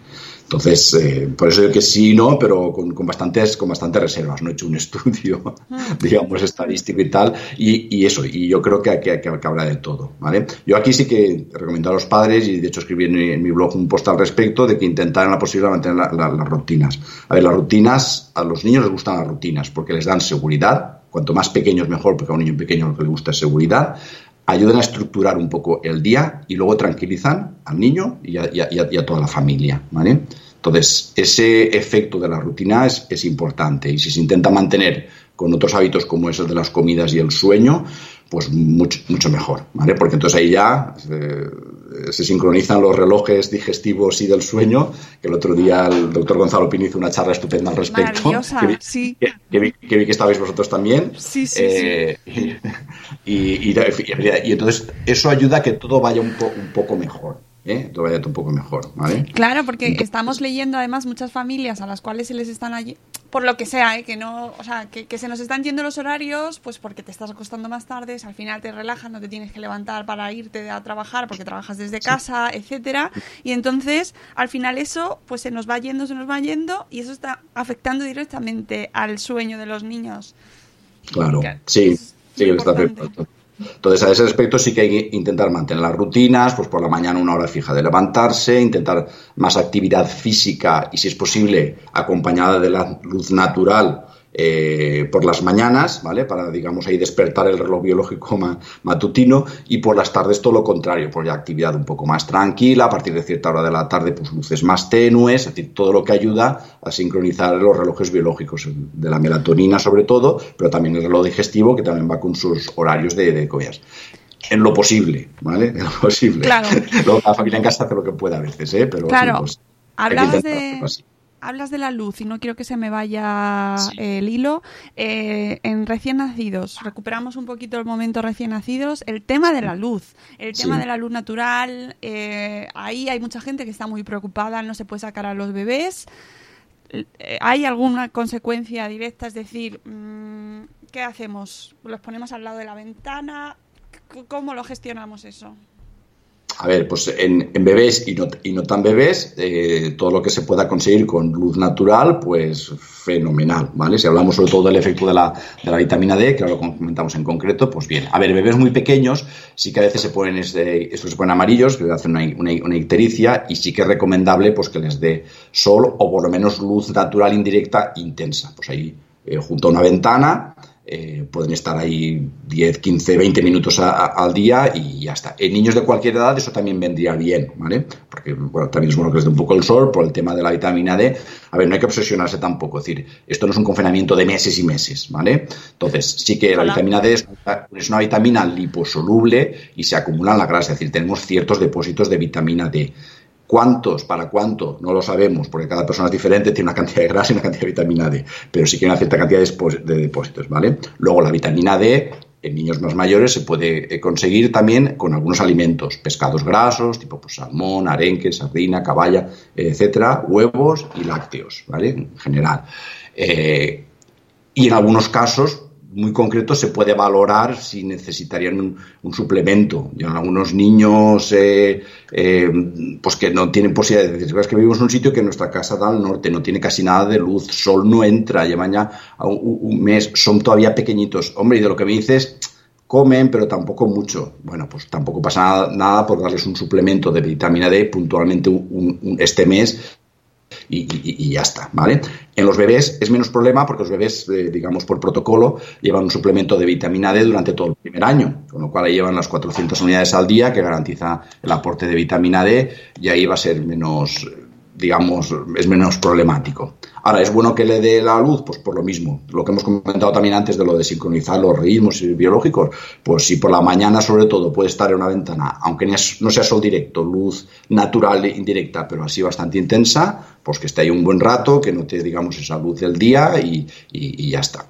Entonces, eh, por eso digo que sí, no, pero con, con, bastantes, con bastantes reservas. No he hecho un [LAUGHS] estudio, digamos, estadístico y tal, y, y eso, y yo creo que, que, que, habla de todo, ¿vale? Yo aquí sí que recomiendo a los padres, y de hecho escribí en, en mi blog un post al respecto, de que intentaran la posibilidad de mantener la, la, las rutinas. A ver, las rutinas, a los niños les gustan las rutinas porque les dan seguridad, cuanto más pequeños mejor, porque a un niño pequeño lo que le gusta es seguridad, ayudan a estructurar un poco el día y luego tranquilizan al niño y a, y a, toda la familia, ¿vale? Entonces, ese efecto de la rutina es, es, importante y si se intenta mantener con otros hábitos como esos de las comidas y el sueño, pues mucho, mucho mejor, ¿vale? Porque entonces ahí ya eh, se sincronizan los relojes digestivos y del sueño, que el otro día el doctor Gonzalo Pino hizo una charla estupenda al respecto. Que vi, sí. que, que, vi, que, vi, que estabais vosotros también. Sí, sí, eh, [LAUGHS] sí. Y, y, y, entonces eso ayuda a que todo vaya un, po, un poco mejor. ¿Eh? vaya un poco mejor, ¿vale? Claro, porque Entonces, estamos leyendo además muchas familias a las cuales se les están allí, por lo que sea, ¿eh? que no, o sea, que, que, se nos están yendo los horarios, pues porque te estás acostando más tarde, al final te relajas, no te tienes que levantar para irte a trabajar porque trabajas desde casa, sí. etcétera, y entonces al final eso, pues se nos va yendo, se nos va yendo, y eso está afectando directamente al sueño de los niños. Claro, sí, sí que está afectando. Entonces, a ese respecto sí que hay que intentar mantener las rutinas, pues por la mañana una hora fija de levantarse, intentar más actividad física y, si es posible, acompañada de la luz natural eh, por las mañanas, ¿vale? Para, digamos, ahí despertar el reloj biológico [LAUGHS] ma matutino y por las tardes todo lo contrario, pues ya actividad un poco más tranquila, a partir de cierta hora de la tarde, pues luces más tenues, es decir, todo lo que ayuda a sincronizar los relojes biológicos, de la melatonina sobre todo, pero también el reloj digestivo que también va con sus horarios de, de comidas en lo posible, ¿vale? [LAUGHS] En lo posible. Claro. Luego la familia en casa hace lo que puede a veces, ¿eh? Pero claro. Sí, pues, Hablabas de, hablas de la luz y no quiero que se me vaya sí. el hilo. Eh, en recién nacidos, recuperamos un poquito el momento recién nacidos, el tema de la luz, el tema sí. de la luz natural, eh, ahí hay mucha gente que está muy preocupada, no se puede sacar a los bebés. Eh, ¿Hay alguna consecuencia directa? Es decir, mmm, ¿qué hacemos? ¿Los ponemos al lado de la ventana? ¿Cómo lo gestionamos eso? A ver, pues en, en bebés y no, y no, tan bebés, eh, todo lo que se pueda conseguir con luz natural, pues fenomenal, ¿vale? Si hablamos sobre todo del efecto de la, de la vitamina D, que ahora lo comentamos en concreto, pues bien. A ver, bebés muy pequeños, sí que a veces se ponen, este, estos se ponen amarillos, que hacen una, una, ictericia, y sí que es recomendable pues que les dé sol o por lo menos luz natural indirecta intensa. Pues ahí, eh, junto a una ventana, eh, pueden estar ahí 10, 15, 20 minutos a, a, al día y ya está. En niños de cualquier edad eso también vendría bien, ¿vale? porque bueno, también es bueno que les dé un poco el sol por el tema de la vitamina D. A ver, no hay que obsesionarse tampoco, es decir, esto no es un confinamiento de meses y meses, ¿vale? Entonces, sí que la vitamina D es, es una vitamina liposoluble y se acumula en la grasa, es decir, tenemos ciertos depósitos de vitamina D. ¿Cuántos? ¿Para cuánto? No lo sabemos, porque cada persona es diferente, tiene una cantidad de grasa y una cantidad de vitamina D, pero sí que una cierta cantidad de depósitos, ¿vale? Luego, la vitamina D en niños más mayores se puede eh, conseguir también con algunos alimentos, pescados grasos, tipo pues, salmón, arenque, sardina, caballa, etcétera, huevos y lácteos, ¿vale? En general. Eh, y en algunos casos muy concretos se puede valorar si necesitarían un, suplemento. Algunos niños eh, pues que no tienen posibilidad de decir, es que vivimos en un sitio que nuestra casa da al norte, no tiene casi nada de luz, sol no entra, llevan ya un, un mes, son todavía pequeñitos. Hombre, y de lo que me dices, comen, pero tampoco mucho. Bueno, pues tampoco pasa nada, por darles un suplemento de vitamina D puntualmente este mes y, ya está, ¿vale? En los bebés es menos problema porque los bebés, eh, digamos, por protocolo, llevan un suplemento de vitamina D durante todo el primer año, con lo cual ahí llevan las 400 unidades al día que garantiza el aporte de vitamina D y ahí va a ser menos, digamos, es menos problemático. Ahora, ¿es bueno que le dé la luz? Pues por lo mismo. Lo que hemos comentado también antes de lo de sincronizar los ritmos biológicos, pues si por la mañana sobre todo puede estar en una ventana, aunque no sea sol directo, luz natural e indirecta, pero así bastante intensa, pues que esté ahí un buen rato, que no te, digamos, esa luz del día y, ya está.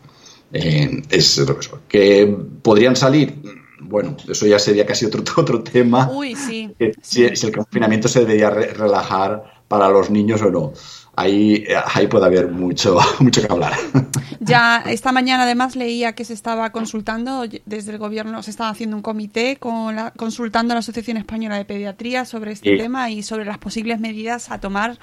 Eh, es lo que ¿Que podrían salir? Bueno, eso ya sería casi otro, [LAUGHS] otro tema. Uy, sí. Si, si, el confinamiento se debería relajar para los niños o no ahí, ahí puede haber mucho, [LAUGHS] mucho que hablar. Ya esta mañana además leía que se estaba consultando desde el gobierno, se estaba haciendo un comité con la, consultando a la Asociación Española de Pediatría sobre este tema y sobre las posibles medidas a tomar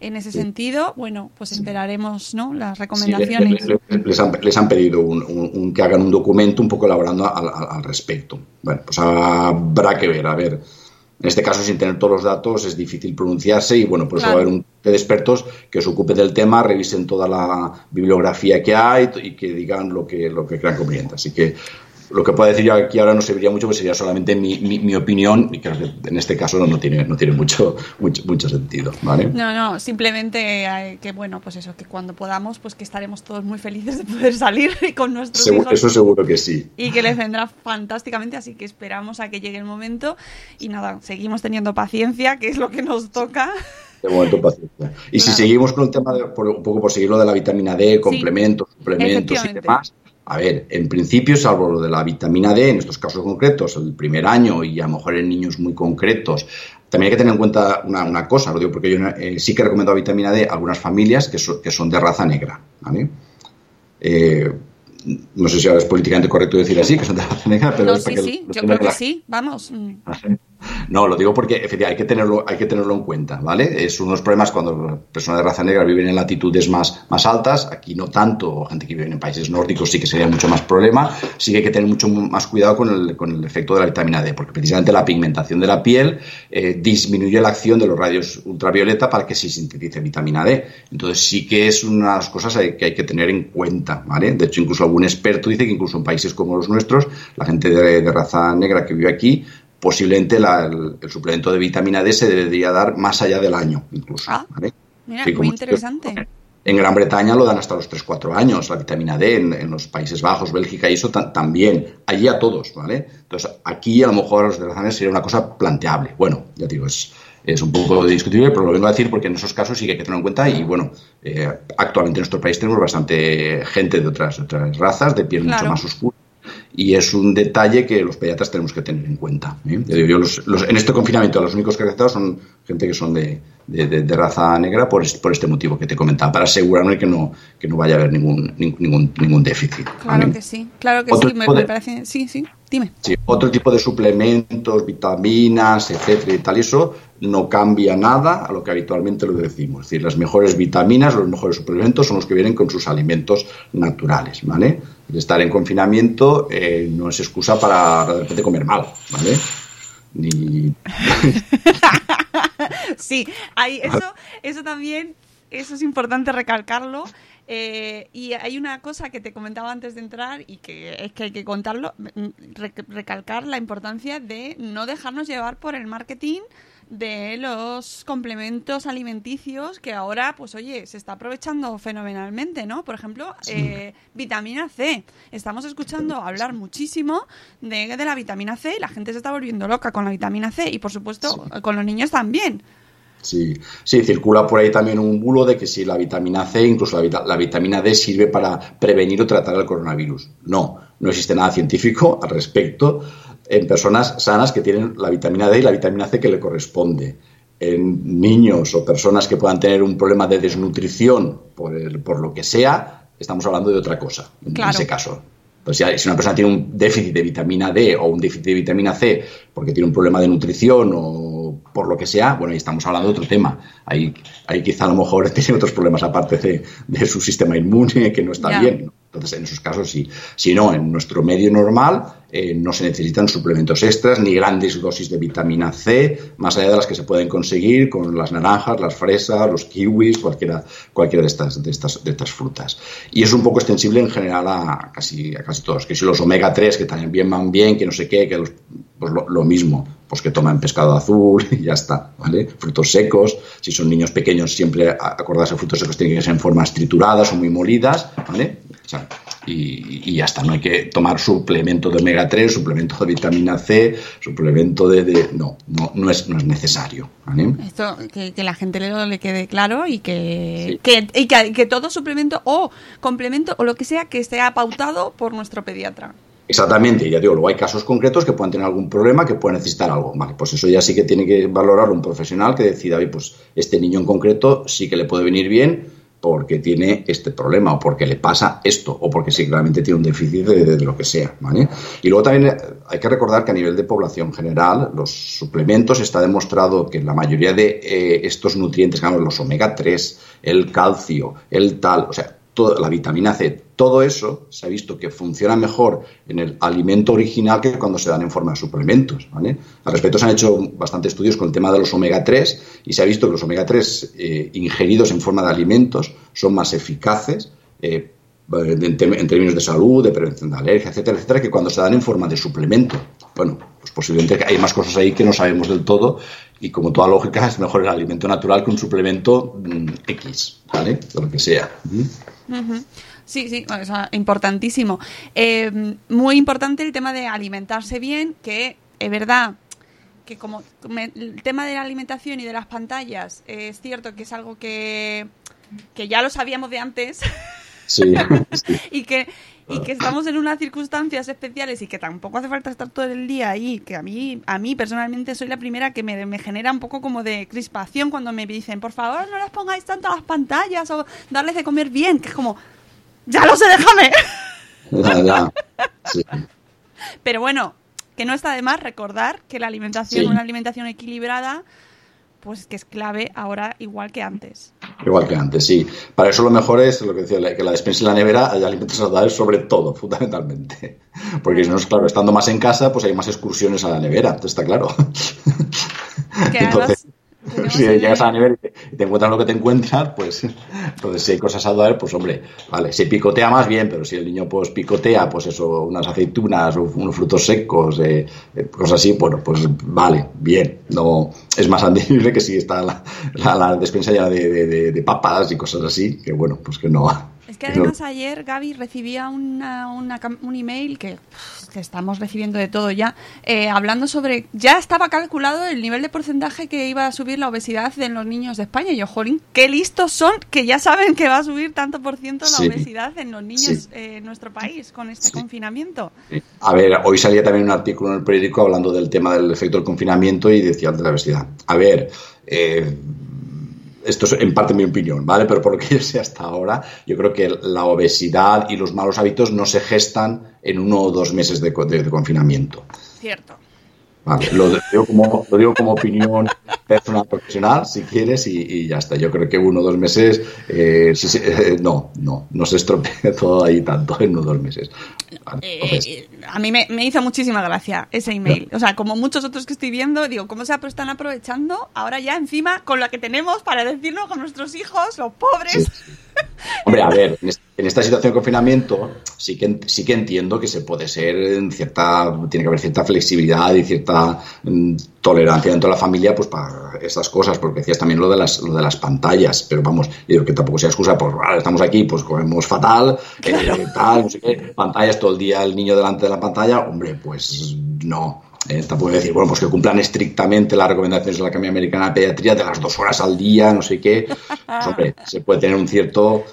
en ese sentido. Bueno, pues esperaremos ¿no? las recomendaciones. les, han, pedido un, que hagan un documento un poco elaborando al, al respecto. Bueno, pues habrá que ver, a ver en este caso, sin tener todos los datos, es difícil pronunciarse y, bueno, por eso va a haber un de expertos que se ocupe del tema, revisen toda la bibliografía que hay y que digan lo que, lo que crean conveniente. Así que lo que puedo decir yo aquí ahora no serviría mucho, pues sería solamente mi, mi, opinión y que en este caso no, tiene, no tiene mucho, mucho, mucho sentido, ¿vale? No, no, simplemente que, bueno, pues eso, que cuando podamos, pues que estaremos todos muy felices de poder salir [LAUGHS] con nuestros hijos. Eso seguro que sí. Y que les vendrá fantásticamente, así que esperamos a que llegue el momento y nada, seguimos teniendo paciencia, que es lo que nos toca. De momento, paciencia. Y si seguimos con el tema, de, un poco por seguir lo de la vitamina D, complementos, suplementos y demás, a ver, en principio, salvo lo de la vitamina D, en estos casos concretos, el primer año y a lo mejor en niños muy concretos, también hay que tener en cuenta una, cosa, lo digo porque yo eh, sí que he recomendado vitamina D a algunas familias que, que son de raza negra. ¿vale? Eh, no sé si ahora es políticamente correcto decir así, que son de raza negra, pero... No, sí, sí, yo creo que sí, vamos. No, lo digo porque efectivamente hay que tenerlo, hay que tenerlo en cuenta, ¿vale? Es unos problemas cuando personas de raza negra viven en latitudes más, más altas, aquí no tanto, gente que vive en países nórdicos sí que sería mucho más problema, sí que hay que tener mucho más cuidado con el, con el efecto de la vitamina D, porque precisamente la pigmentación de la piel eh, disminuye la acción de los rayos ultravioleta para que se sintetice vitamina D. Entonces sí que es unas cosas que hay que tener en cuenta, ¿vale? De hecho, incluso algún experto dice que incluso en países como los nuestros, la gente de raza negra que vive aquí, posiblemente el, suplemento de vitamina D se debería dar más allá del año, incluso. Ah, mira, muy interesante. En Gran Bretaña lo dan hasta los 3-4 años, la vitamina D, en, los Países Bajos, Bélgica y eso también, allí a todos, ¿vale? Entonces, aquí a lo mejor los de sería una cosa planteable. Bueno, ya digo, es, es un poco discutible, pero lo vengo a decir porque en esos casos sí que hay que tenerlo en cuenta y bueno, eh, actualmente en nuestro país tenemos bastante gente de otras, otras razas, de piel mucho más oscura y es un detalle que los pediatras tenemos que tener en cuenta. ¿eh? en este confinamiento los únicos que han afectado son gente que son de, de, raza negra por, por, este motivo que te comentaba, para asegurarme que no, que no vaya a haber ningún, ningún, ningún déficit. Claro que sí, claro que sí, me, parece, sí, sí, dime. Sí, otro tipo de suplementos, vitaminas, etcétera y tal, eso no cambia nada a lo que habitualmente lo decimos. Es decir, las mejores vitaminas, los mejores suplementos son los que vienen con sus alimentos naturales, ¿vale? estar en confinamiento eh, no es excusa para de repente comer mal, ¿vale? Ni... [LAUGHS] sí, hay, eso, eso también, eso es importante recalcarlo. Eh, y hay una cosa que te comentaba antes de entrar y que es que hay que contarlo, recalcar la importancia de no dejarnos llevar por el marketing de los complementos alimenticios que ahora, pues oye, se está aprovechando fenomenalmente, ¿no? Por ejemplo, eh, vitamina C. Estamos escuchando hablar muchísimo de, de la vitamina C y la gente se está volviendo loca con la vitamina C y, por supuesto, con los niños también. Sí, sí, circula por ahí también un bulo de que si la vitamina C, incluso la, vita- la vitamina D, sirve para prevenir o tratar el coronavirus. No, no existe nada científico al respecto en personas sanas que tienen la vitamina D y la vitamina C que le corresponde. En niños o personas que puedan tener un problema de desnutrición por, el- por lo que sea, estamos hablando de otra cosa en ese caso. Pues si una persona tiene un déficit de vitamina D o un déficit de vitamina C porque tiene un problema de nutrición o por lo que sea, bueno, ahí estamos hablando de otro tema. Ahí, ahí quizá a lo mejor [LAUGHS] tiene otros problemas aparte de, de su sistema inmune que no está bien. ¿no? Entonces, en esos casos sí. Si no, en nuestro medio normal eh, no se necesitan suplementos extras ni grandes dosis de vitamina C, más allá de las que se pueden conseguir con las naranjas, las fresas, los kiwis, cualquiera, cualquiera de, estas, de, estas, de estas frutas. Y es un poco extensible en general a casi, a casi todos. Que si los omega 3, que también van bien, que no sé qué, que los, pues lo, lo mismo, pues que toman pescado azul [LAUGHS] y ya está, ¿vale? Frutos secos, si son niños pequeños, siempre acordarse, frutos secos tienen que ser en formas trituradas o muy molidas, ¿vale? O sea, y, está, no hay que tomar suplemento de omega 3, suplemento de vitamina C, suplemento de... de- no, no, no, es, no es necesario, ¿vale? Esto, que, que la gente le, le quede claro y que, que, y que, que todo suplemento o complemento o lo que sea que esté pautado por nuestro pediatra. Exactamente, ya digo, luego hay casos concretos que puedan tener algún problema, que pueden necesitar algo. Vale, pues eso ya sí que tiene que valorar un profesional que decida, oye, pues este niño en concreto sí que le puede venir bien porque tiene este problema o porque le pasa esto o porque sí claramente tiene un déficit de lo que sea, ¿vale? Y luego también eh, hay que recordar que a nivel de población general, los suplementos está demostrado que la mayoría de eh, estos nutrientes, digamos, los omega 3, el calcio, el tal, o sea, la vitamina C, todo eso se ha visto que funciona mejor en el alimento original que cuando se dan en forma de suplementos. ¿vale? Al respecto se han hecho bastantes estudios con el tema de los omega 3 y se ha visto que los omega 3 eh, ingeridos en forma de alimentos son más eficaces eh, en, términos de salud, de prevención de alergia, etcétera, etcétera, que cuando se dan en forma de suplemento. Bueno, pues posiblemente hay más cosas ahí que no sabemos del todo y como toda lógica es mejor el alimento natural que un suplemento mm, X, ¿vale? Lo que sea. Sí, sí, o sea, importantísimo. Eh, muy importante el tema de alimentarse bien, que es verdad que como me- el tema de la alimentación y de las pantallas eh, es cierto que es algo que, que ya lo sabíamos de antes Sí, [LAUGHS] sí. y que y que estamos en unas circunstancias especiales y que tampoco hace falta estar todo el día ahí, que a mí a mí personalmente soy la primera que me, me genera un poco como de crispación cuando me dicen, por favor, no las pongáis tanto a las pantallas o darles de comer bien, que es como, ya lo sé, déjame. Sí. Pero bueno, que no está de más recordar que la alimentación, Sí. una alimentación equilibrada, pues que es clave ahora igual que antes. Igual que antes, sí. Para eso lo mejor es lo que decía, que la despensa y la nevera haya alimentos saludables sobre todo, [LAUGHS] fundamentalmente. Porque si no claro, estando más en casa, pues hay más excursiones a la nevera, esto está claro. Que además [LAUGHS] si llegas a nevera y te, encuentras lo que te encuentras, pues entonces si hay cosas saludables, pues hombre, vale, si picotea más bien, pero si el niño pues picotea, pues eso, unas aceitunas unos frutos secos, eh, eh, cosas así, bueno, pues vale, bien, no es más admisible que si está la, la- la despensa llena de, de- de- de papas y cosas así, que bueno, pues que no. Es que [LAUGHS] no- además ayer Gaby recibía una, una un email que, que estamos recibiendo de todo ya, eh, hablando sobre, ya estaba calculado el nivel de porcentaje que iba a subir la obesidad en los niños de España. Y yo, jolín, qué listos son que ya saben que va a subir tanto por ciento la Sí. obesidad en los niños Sí. eh, en nuestro país con este Sí. confinamiento. A ver, hoy salía también un artículo en el periódico hablando del tema del efecto del confinamiento y decía de la obesidad. A ver, eh, esto es en parte mi opinión, ¿vale? Pero por lo que yo sé hasta ahora, yo creo que la obesidad y los malos hábitos no se gestan en uno o dos meses de, de- de confinamiento. Cierto. Vale, lo digo como, lo digo como opinión personal profesional, si quieres, y, y ya está. Yo creo que uno o dos meses, eh, sí, sí, eh, no, no, no se estropea [LAUGHS] todo ahí tanto en uno o dos meses. Vale, Eh, eh, a mí me, me hizo muchísima gracia ese email. O sea, como muchos otros que estoy viendo, digo, ¿cómo se están aprovechando ahora ya encima con la que tenemos para decirlo con nuestros hijos, los pobres? Sí. Hombre, a ver, en, es- en esta situación de confinamiento sí que, sí que entiendo que se puede ser en cierta, tiene que haber cierta flexibilidad y cierta mm, tolerancia dentro de la familia pues para estas cosas, porque decías también lo de las, lo de las pantallas, pero vamos, digo que tampoco sea excusa, pues estamos aquí, pues comemos fatal, eh, tal, no sé qué, pantallas todo el día el niño delante de la pantalla, hombre, pues no. Eh, tampoco decir, bueno, pues que cumplan estrictamente las recomendaciones de la Academia Americana de Pediatría de las dos horas al día, no sé qué. Pues, hombre, se puede tener un cierto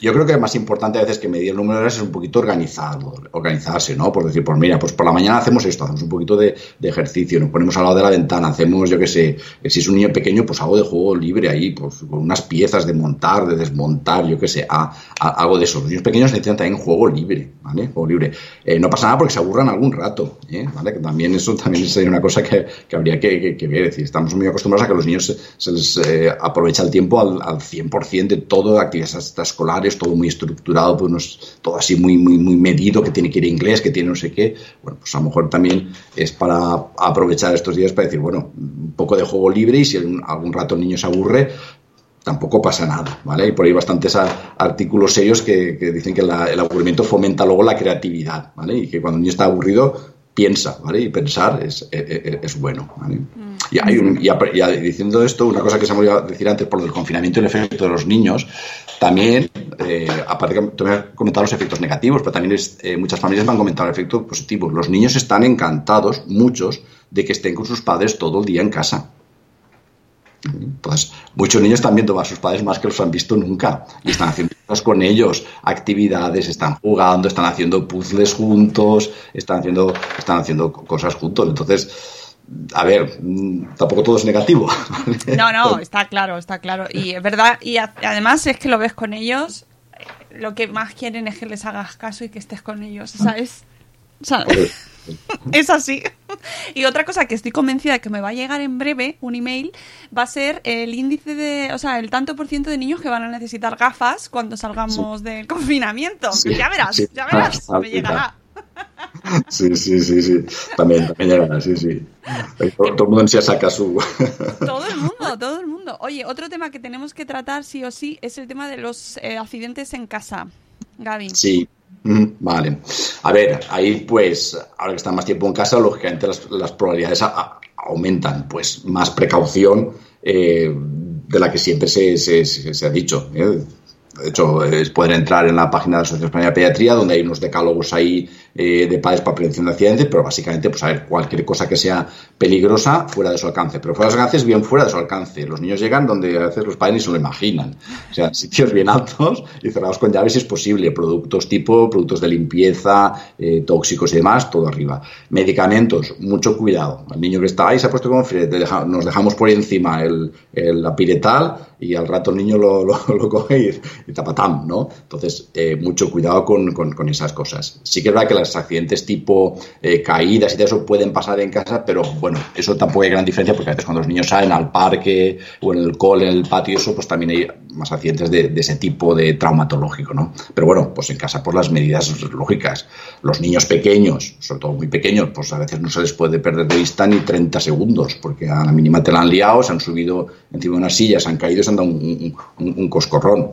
yo creo que más importante a veces que medir el número de horas es un poquito organizado, organizarse, ¿no? Por decir, pues mira, pues por la mañana hacemos esto, hacemos un poquito de, ejercicio, nos ponemos al lado de la ventana, hacemos, yo qué sé, si es un niño pequeño, pues algo de juego libre ahí, pues con unas piezas de montar, de desmontar, yo qué sé, algo de eso. Los niños pequeños necesitan también juego libre, ¿vale? Juego libre. Eh, no pasa nada porque se aburran algún rato, ¿eh? ¿vale? Que también eso también sería una cosa que, habría que, ver. Es decir, estamos muy acostumbrados a que los niños se, les eh, aprovecha el tiempo al, al 100% de todo, actividades extraescolares todo muy estructurado, pues todo así muy, muy, muy medido, que tiene que ir inglés, que tiene no sé qué. Bueno, pues a lo mejor también es para aprovechar estos días para decir, bueno, un poco de juego libre y si algún rato el niño se aburre, tampoco pasa nada, ¿vale? Hay por ahí bastantes artículos serios que, dicen que el aburrimiento fomenta luego la creatividad, ¿vale? Y que cuando el niño está aburrido, piensa, ¿vale? Y pensar es, es, bueno, ¿vale? Mm. Y, hay un, y, diciendo esto, una cosa que se me olvidado decir antes por el confinamiento y el efecto de los niños, también, eh, aparte que te voy a comentar los efectos negativos, pero también es, eh, muchas familias me han comentado el efecto positivo. Los niños están encantados, muchos, de que estén con sus padres todo el día en casa. Pues muchos niños están viendo a sus padres más que los han visto nunca y están haciendo cosas con ellos, actividades, están jugando, están haciendo puzzles juntos, están haciendo, están haciendo cosas juntos. Entonces, a ver, mm, tampoco todo es negativo. No, no, está claro, está claro. Y es verdad, y además es que lo ves con ellos, lo que más quieren es que les hagas caso y que estés con ellos, ¿sabes? [LAUGHS] es así. Y otra cosa que estoy convencida de que me va a llegar en breve, un email, va a ser el índice de, o sea, el tanto por ciento de niños que van a necesitar gafas cuando salgamos del confinamiento. ya verás, ya verás, me llegará. Sí, sí, sí, sí. También, también sí, sí. Todo, el mundo se saca su. Todo el mundo, todo el mundo. Oye, otro tema que tenemos que tratar sí o sí es el tema de los eh, accidentes en casa. Gaby. Sí, Vale. A ver, ahí pues, ahora que están más tiempo en casa, lógicamente las, probabilidades aumentan. Pues más precaución eh, de la que siempre se, se, ha dicho. ¿eh? De hecho, es poder entrar en la página de la Asociación Española de Pediatría, donde hay unos decálogos ahí eh, de padres para prevención de accidentes, pero básicamente, pues a ver, cualquier cosa que sea peligrosa fuera de su alcance. Pero fuera de su alcance es bien fuera de su alcance. Los niños llegan donde a veces los padres ni se lo imaginan. O sea, [LAUGHS] sitios bien altos y cerrados con llaves si es posible. Productos tipo, productos de limpieza, eh, tóxicos y demás, todo arriba. Medicamentos, mucho cuidado. Al niño que está ahí se ha puesto con nos dejamos por encima el, el apiretal y al rato el niño lo, [LAUGHS] coge y, tapatam, ¿no? Entonces, eh, mucho cuidado con, con, esas cosas. Sí que es verdad que los accidentes tipo eh, caídas y de eso pueden pasar en casa, pero bueno, eso tampoco hay gran diferencia porque a veces cuando los niños salen al parque o en el cole, en el patio, eso, pues también hay más accidentes de, ese tipo de traumatológico, ¿no? Pero bueno, pues en casa por las medidas lógicas. Los niños pequeños, sobre todo muy pequeños, pues a veces no se les puede perder de vista ni 30 segundos porque a la mínima te la han liado, se han subido encima de una silla, se han caído han dado un, coscorrón.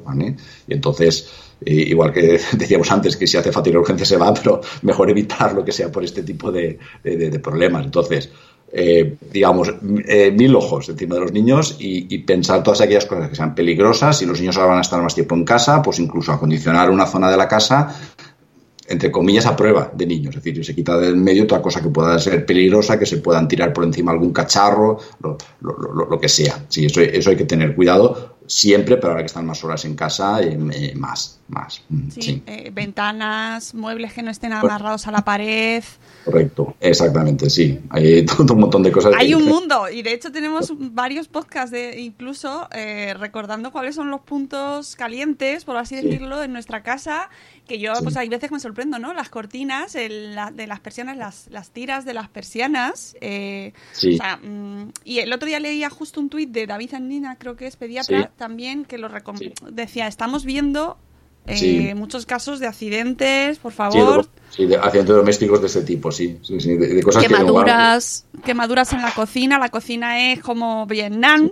Y entonces, igual que [LAUGHS] decíamos antes que si hace falta ir urgencia se va, [LAUGHS] pero mejor evitar lo que sea por este tipo de, problemas. Entonces, eh, digamos, eh, mil ojos encima de los niños y, pensar todas aquellas cosas que sean peligrosas. Si los niños ahora van a estar más tiempo en casa, pues incluso acondicionar una zona de la casa entre comillas, a prueba de niños. Es decir, se quita del medio toda cosa que pueda ser peligrosa, que se puedan tirar por encima algún cacharro, lo, lo, lo, que sea. Sí, eso, eso hay que tener cuidado siempre, pero ahora que están más horas en casa, eh, eh, más, más. Mm, sí, eh, ventanas, muebles que no estén amarrados a la pared. Correcto, exactamente, sí. Hay [LAUGHS] todo un montón de cosas. Hay un [LAUGHS] mundo, y de hecho tenemos varios podcasts de incluso recordando cuáles son los puntos calientes, por así decirlo, en nuestra casa que yo, pues hay veces que me sorprendo, ¿no? Las cortinas de las persianas, las, las tiras de las persianas. Eh, o sea, mm, y el otro día leía justo un tuit de David Andina, creo que es pediatra, también, que lo decía, estamos viendo eh, muchos casos de accidentes, por favor. Sí, de, accidentes domésticos de ese tipo, sí. de, cosas quemaduras, quemaduras en la cocina. La cocina es como Vietnam.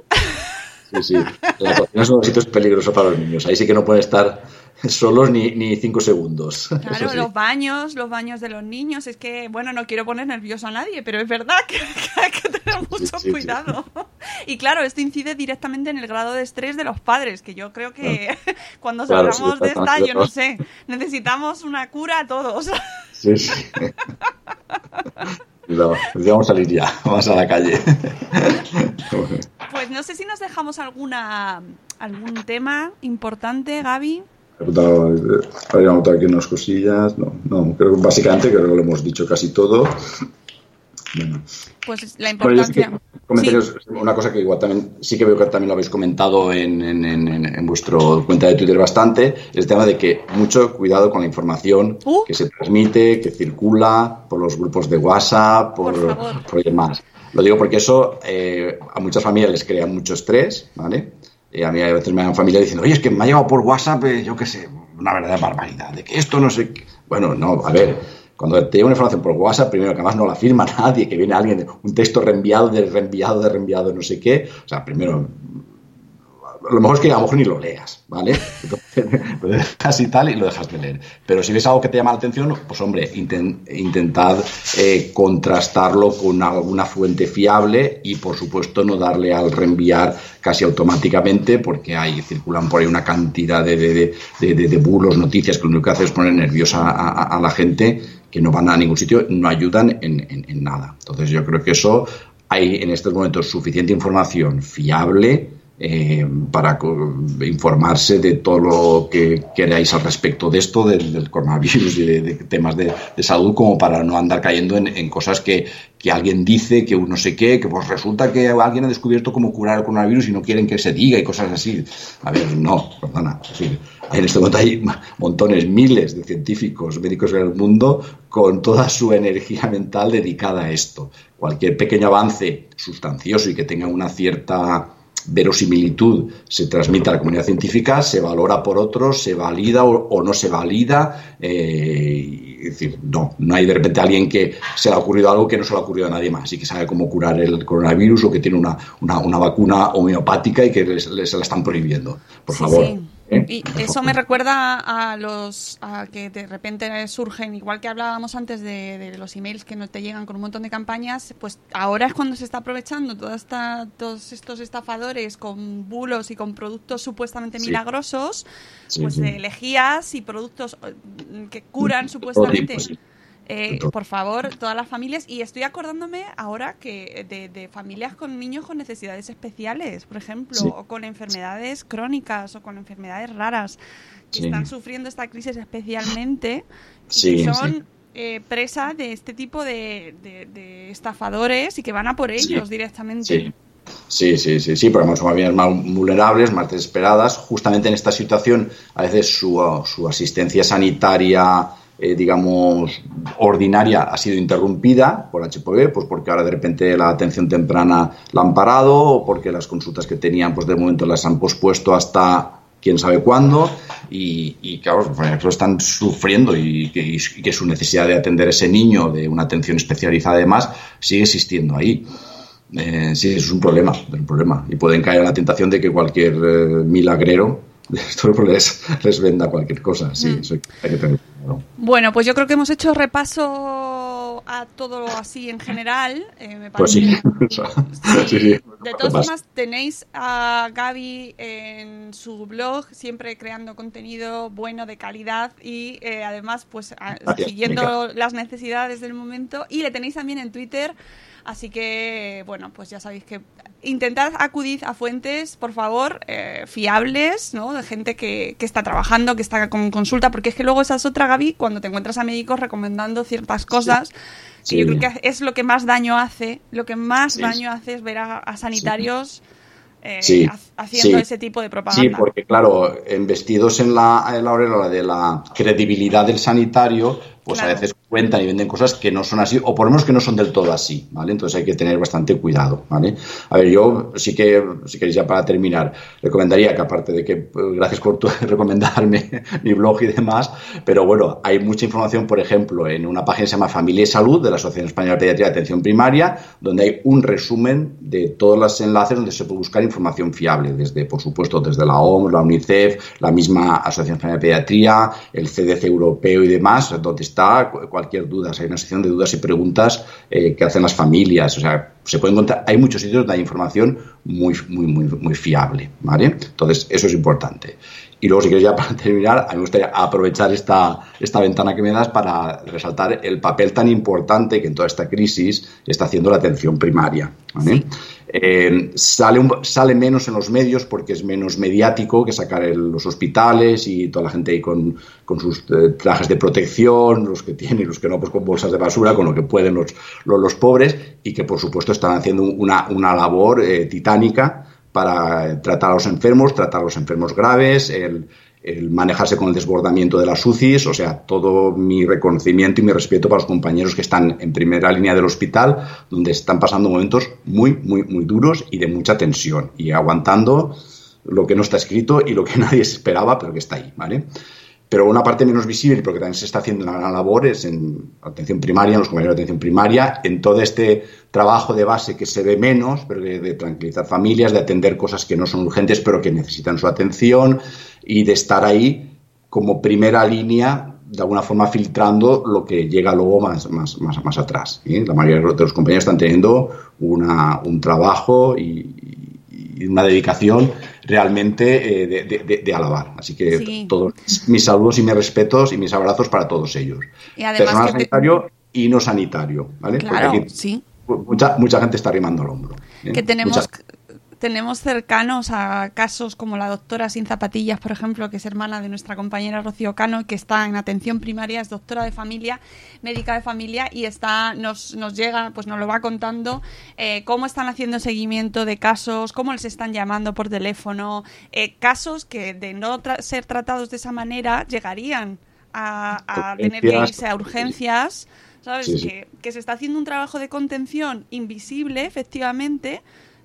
Sí, sí. La cocina es uno de los sitios peligrosos para los niños. Ahí sí que no pueden estar [LAUGHS] solos ni, ni cinco segundos. [LAUGHS] Claro, sí. los baños, los baños de los niños. Es que, bueno, no quiero poner nervioso a nadie, pero es verdad [LAUGHS] que, que hay que tener mucho sí, sí. cuidado. Y claro, esto incide directamente en el grado de estrés de los padres, que yo creo que cuando Claro, sí, de esta, yo no sé, necesitamos una cura a todos. Sí, sí. No, vamos a salir ya, vamos a la calle. Pues no sé si nos dejamos alguna algún tema importante, Gaby. Había anotado aquí unas cosillas. No, no, creo que básicamente creo que lo hemos dicho casi todo. Bueno, Pues la Bueno, sí importancia. comentarios, una cosa que igual también, sí que veo que también lo habéis comentado en, en, en, en- vuestra cuenta de Twitter bastante, el tema de que mucho cuidado con la información Uh. que se transmite, que circula por los grupos de WhatsApp, por, Por por demás. Lo digo porque eso eh, a muchas familias les crea mucho estrés, ¿vale? Eh, a mí a veces me dan familia diciendo, oye, es que me ha llegado por WhatsApp, eh, yo qué sé, una verdadera barbaridad, de que esto no sé qué". Bueno, no, a ver, cuando te llega una información por WhatsApp, primero que además no la firma [LAUGHS] nadie, que viene alguien, un texto reenviado, de reenviado, de reenviado, no sé qué. O sea, primero, lo mejor es que a lo mejor ni lo leas, ¿vale? [LAUGHS] Lo dejas y tal y lo dejas de leer. Pero si ves algo que te llama la atención, pues hombre, inten- intentad eh, contrastarlo con alguna fuente fiable y por supuesto no darle al reenviar casi automáticamente porque ahí circulan por ahí una cantidad de, de, de, de- bulos, noticias que lo único que hace es poner nerviosa a, la gente que no van a ningún sitio, no ayudan en nada. Entonces yo creo que eso hay en estos momentos suficiente información fiable eh, para informarse de todo lo que queráis al respecto de esto, del, coronavirus y de, temas de, salud, como para no andar cayendo en, cosas que, que alguien dice, que no sé qué, que pues resulta que alguien ha descubierto cómo curar el coronavirus y no quieren que se diga y cosas así. A ver, no, perdona. Decir, en este momento hay montones, miles de científicos, médicos en el mundo con toda su energía mental dedicada a esto. Cualquier pequeño avance sustancioso y que tenga una cierta verosimilitud se transmite a la comunidad científica, se valora por otros, se valida o, o no se valida. eh, es decir, no, no hay de repente alguien que se le ha ocurrido algo que no se le ha ocurrido a nadie más y que sabe cómo curar el coronavirus o que tiene una, una, una vacuna homeopática y que se la están prohibiendo. Por Sí, favor. sí. ¿Eh? Y eso me recuerda a los a que de repente surgen, igual que hablábamos antes de, de los emails que no te llegan con un montón de campañas, pues ahora es cuando se está aprovechando toda esta, todos estos estafadores con bulos y con productos supuestamente Sí. milagrosos, Sí, pues sí. de lejías y productos eh, que curan supuestamente. Eh, por favor, todas las familias. Y estoy acordándome ahora que de, de familias con niños con necesidades especiales, por ejemplo, Sí. o con enfermedades crónicas o con enfermedades raras que Sí. están sufriendo esta crisis especialmente y Sí, que son eh, presa de este tipo de, de- de estafadores y que van a por ellos directamente. Sí. Sí, sí, sí, porque son familias más vulnerables, más desesperadas. Justamente en esta situación, a veces su, su asistencia sanitaria, eh, digamos, ordinaria ha sido interrumpida por HPV, pues porque ahora de repente la atención temprana la han parado o porque las consultas que tenían, pues de momento las han pospuesto hasta quién sabe cuándo y, y claro, están sufriendo y que, y que su necesidad de atender a ese niño de una atención especializada además sigue existiendo ahí. Eh, sí, es un problema, es un problema. Y pueden caer en la tentación de que cualquier eh, milagrero [LAUGHS] les, les venda cualquier cosa. Sí, Mm. eso hay que tener. Bueno, pues yo creo que hemos hecho repaso a todo así en general. eh, me Pues parece. [LAUGHS] sí. Sí, sí. De todas formas, tenéis a Gaby en su blog, siempre creando contenido bueno, de calidad y eh, además, pues a- siguiendo las necesidades del momento. Y le tenéis también en Twitter. Así que, bueno, pues ya sabéis que intentad acudir a fuentes, por favor, eh, fiables, ¿no? De gente que, que está trabajando, que está con consulta, porque es que luego esa es otra, Gaby, cuando te encuentras a médicos recomendando ciertas cosas, que Sí. yo creo que es lo que más daño hace, lo que más Sí. daño hace es ver a, a sanitarios eh, Sí. ha- haciendo Sí. ese tipo de Sí, propaganda. porque claro, embestidos en la, en la de la credibilidad del sanitario, pues Claro. a veces cuentan y venden cosas que no son así, o por lo menos que no son del todo así, ¿vale? Entonces hay que tener bastante cuidado, ¿vale? A ver, yo sí que, si queréis ya para terminar, recomendaría que aparte de que, pues, gracias por tu, [LAUGHS] recomendarme mi blog y demás, pero bueno, hay mucha información, por ejemplo, en una página que se llama Familia y Salud de la Asociación Española de Pediatría de Atención Primaria, donde hay un resumen de todos los enlaces donde se puede buscar información fiable, desde, por supuesto, desde la OMS, la UNICEF, la misma Asociación Española de Pediatría, el CDC europeo y demás, donde está cualquier duda. hay una sección de dudas y preguntas eh, que hacen las familias. O sea, se puede encontrar, hay muchos sitios donde hay información muy, muy, muy, muy fiable, ¿vale? Entonces, eso es importante. Y luego, si quieres ya para terminar, a mí me gustaría aprovechar esta, esta ventana que me das para resaltar el papel tan importante que en toda esta crisis está haciendo la atención primaria. Eh, sale, sale menos en los medios porque es menos mediático que sacar los hospitales y toda la gente ahí con, sus eh, trajes de protección, los que tienen y los que no, pues con bolsas de basura, con lo que pueden los, los, pobres y que por supuesto están haciendo una, una labor eh, titánica para tratar a los enfermos, tratar a los enfermos graves, el, manejarse con el desbordamiento de las UCIs, o sea, todo mi reconocimiento y mi respeto para los compañeros que están en primera línea del hospital, donde están pasando momentos muy, muy, muy duros y de mucha tensión y aguantando lo que no está escrito y lo que [LAUGHS] nadie esperaba, pero que está ahí, ¿vale? Pero una parte menos visible, porque también se está haciendo una gran labor, es en atención primaria, en los compañeros de atención primaria, en todo este trabajo de base que se ve menos, pero de, tranquilizar familias, de atender cosas que no son urgentes, pero que necesitan su atención, y de estar ahí como primera línea de alguna forma filtrando lo que llega luego más, más, más, más atrás. La mayoría de los compañeros están teniendo una, un trabajo y, y una dedicación realmente eh, de, alabar. Así que todos mis saludos y mis respetos y mis abrazos para todos ellos. Personal sanitario y no sanitario, ¿vale? Claro, sí. Mucha, mucha gente está rimando al hombro. ¿eh? Que tenemos tenemos cercanos a casos como la doctora Sin Zapatillas, por ejemplo, que es hermana de nuestra compañera Rocío Cano, que está en atención primaria, es doctora de familia, médica de familia, y está, nos, nos llega, pues nos lo va contando eh, cómo están haciendo seguimiento de casos, cómo les están llamando por teléfono, eh, casos que de no ser tratados de esa manera llegarían a, tener que irse a urgencias. ¿Sabes? Que, que se está haciendo un trabajo de contención invisible, efectivamente,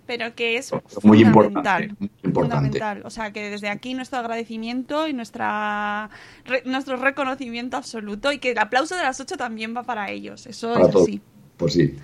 pero que es muy fundamental, importante, O sea, que desde aquí nuestro agradecimiento y nuestra nuestro reconocimiento absoluto y que el aplauso de las ocho también va para ellos. Eso es así. Pues sí.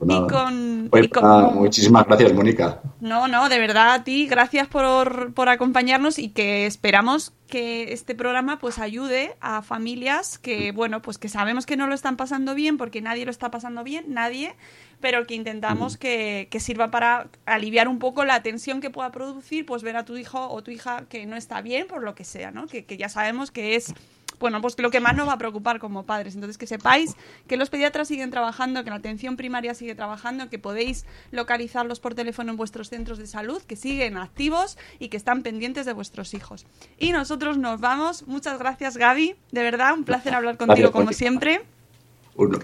Pues y con, pues muchísimas gracias, Mónica. No, no, de verdad a ti, gracias por, por, acompañarnos y que esperamos que este programa pues ayude a familias que, bueno, pues que sabemos que no lo están pasando bien porque nadie lo está pasando bien, nadie, pero que intentamos que, que, sirva para aliviar un poco la tensión que pueda producir, pues ver a tu hijo o tu hija que no está bien por lo que sea, ¿no? Que, que ya sabemos que es bueno, pues lo que más nos va a preocupar como padres. Entonces, que sepáis que los pediatras siguen trabajando, que la atención primaria sigue trabajando, que podéis localizarlos por teléfono en vuestros centros de salud, que siguen activos y que están pendientes de vuestros hijos. Y nosotros nos vamos. Muchas gracias, Gaby. De verdad, un placer hablar contigo como siempre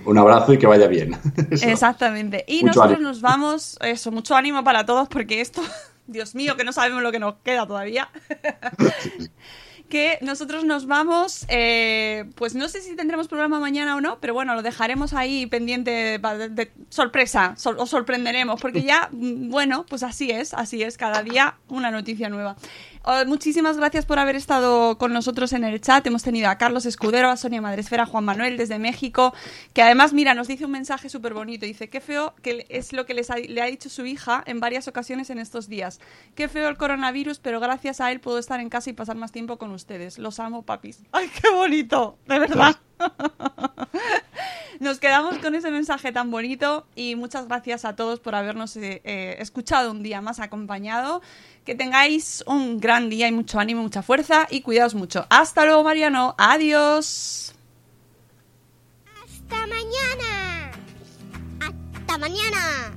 un, abrazo y que vaya bien. [LAUGHS] Exactamente. Y nosotros nos vamos, eso, mucho ánimo para todos porque esto, [LAUGHS] Dios mío, que no sabemos lo que nos queda todavía. [LAUGHS] que nosotros nos vamos, eh, pues no sé si tendremos programa mañana o no, pero bueno, lo dejaremos ahí pendiente de, sorpresa, os sorprenderemos, porque ya, mm, bueno, pues así es, así es, cada día una noticia nueva. Oh, muchísimas gracias por haber estado con nosotros en el chat. Hemos tenido a Carlos Escudero, a Sonia Madresfera, a Juan Manuel desde México, que además, mira, nos dice un mensaje súper bonito. Dice, qué feo que es lo que le ha dicho su hija en varias ocasiones en estos días. Qué feo el coronavirus, pero gracias a él puedo estar en casa y pasar más tiempo con ustedes. Los amo, papis. [LAUGHS] ¡Ay, qué bonito! De verdad. [LAUGHS] Nos quedamos con ese mensaje tan bonito y muchas gracias a todos por habernos eh, eh, escuchado un día más acompañado. Que tengáis un gran día y mucho ánimo, mucha fuerza y cuidaos mucho. Hasta luego, Mariano. Adiós. Hasta mañana. Hasta mañana.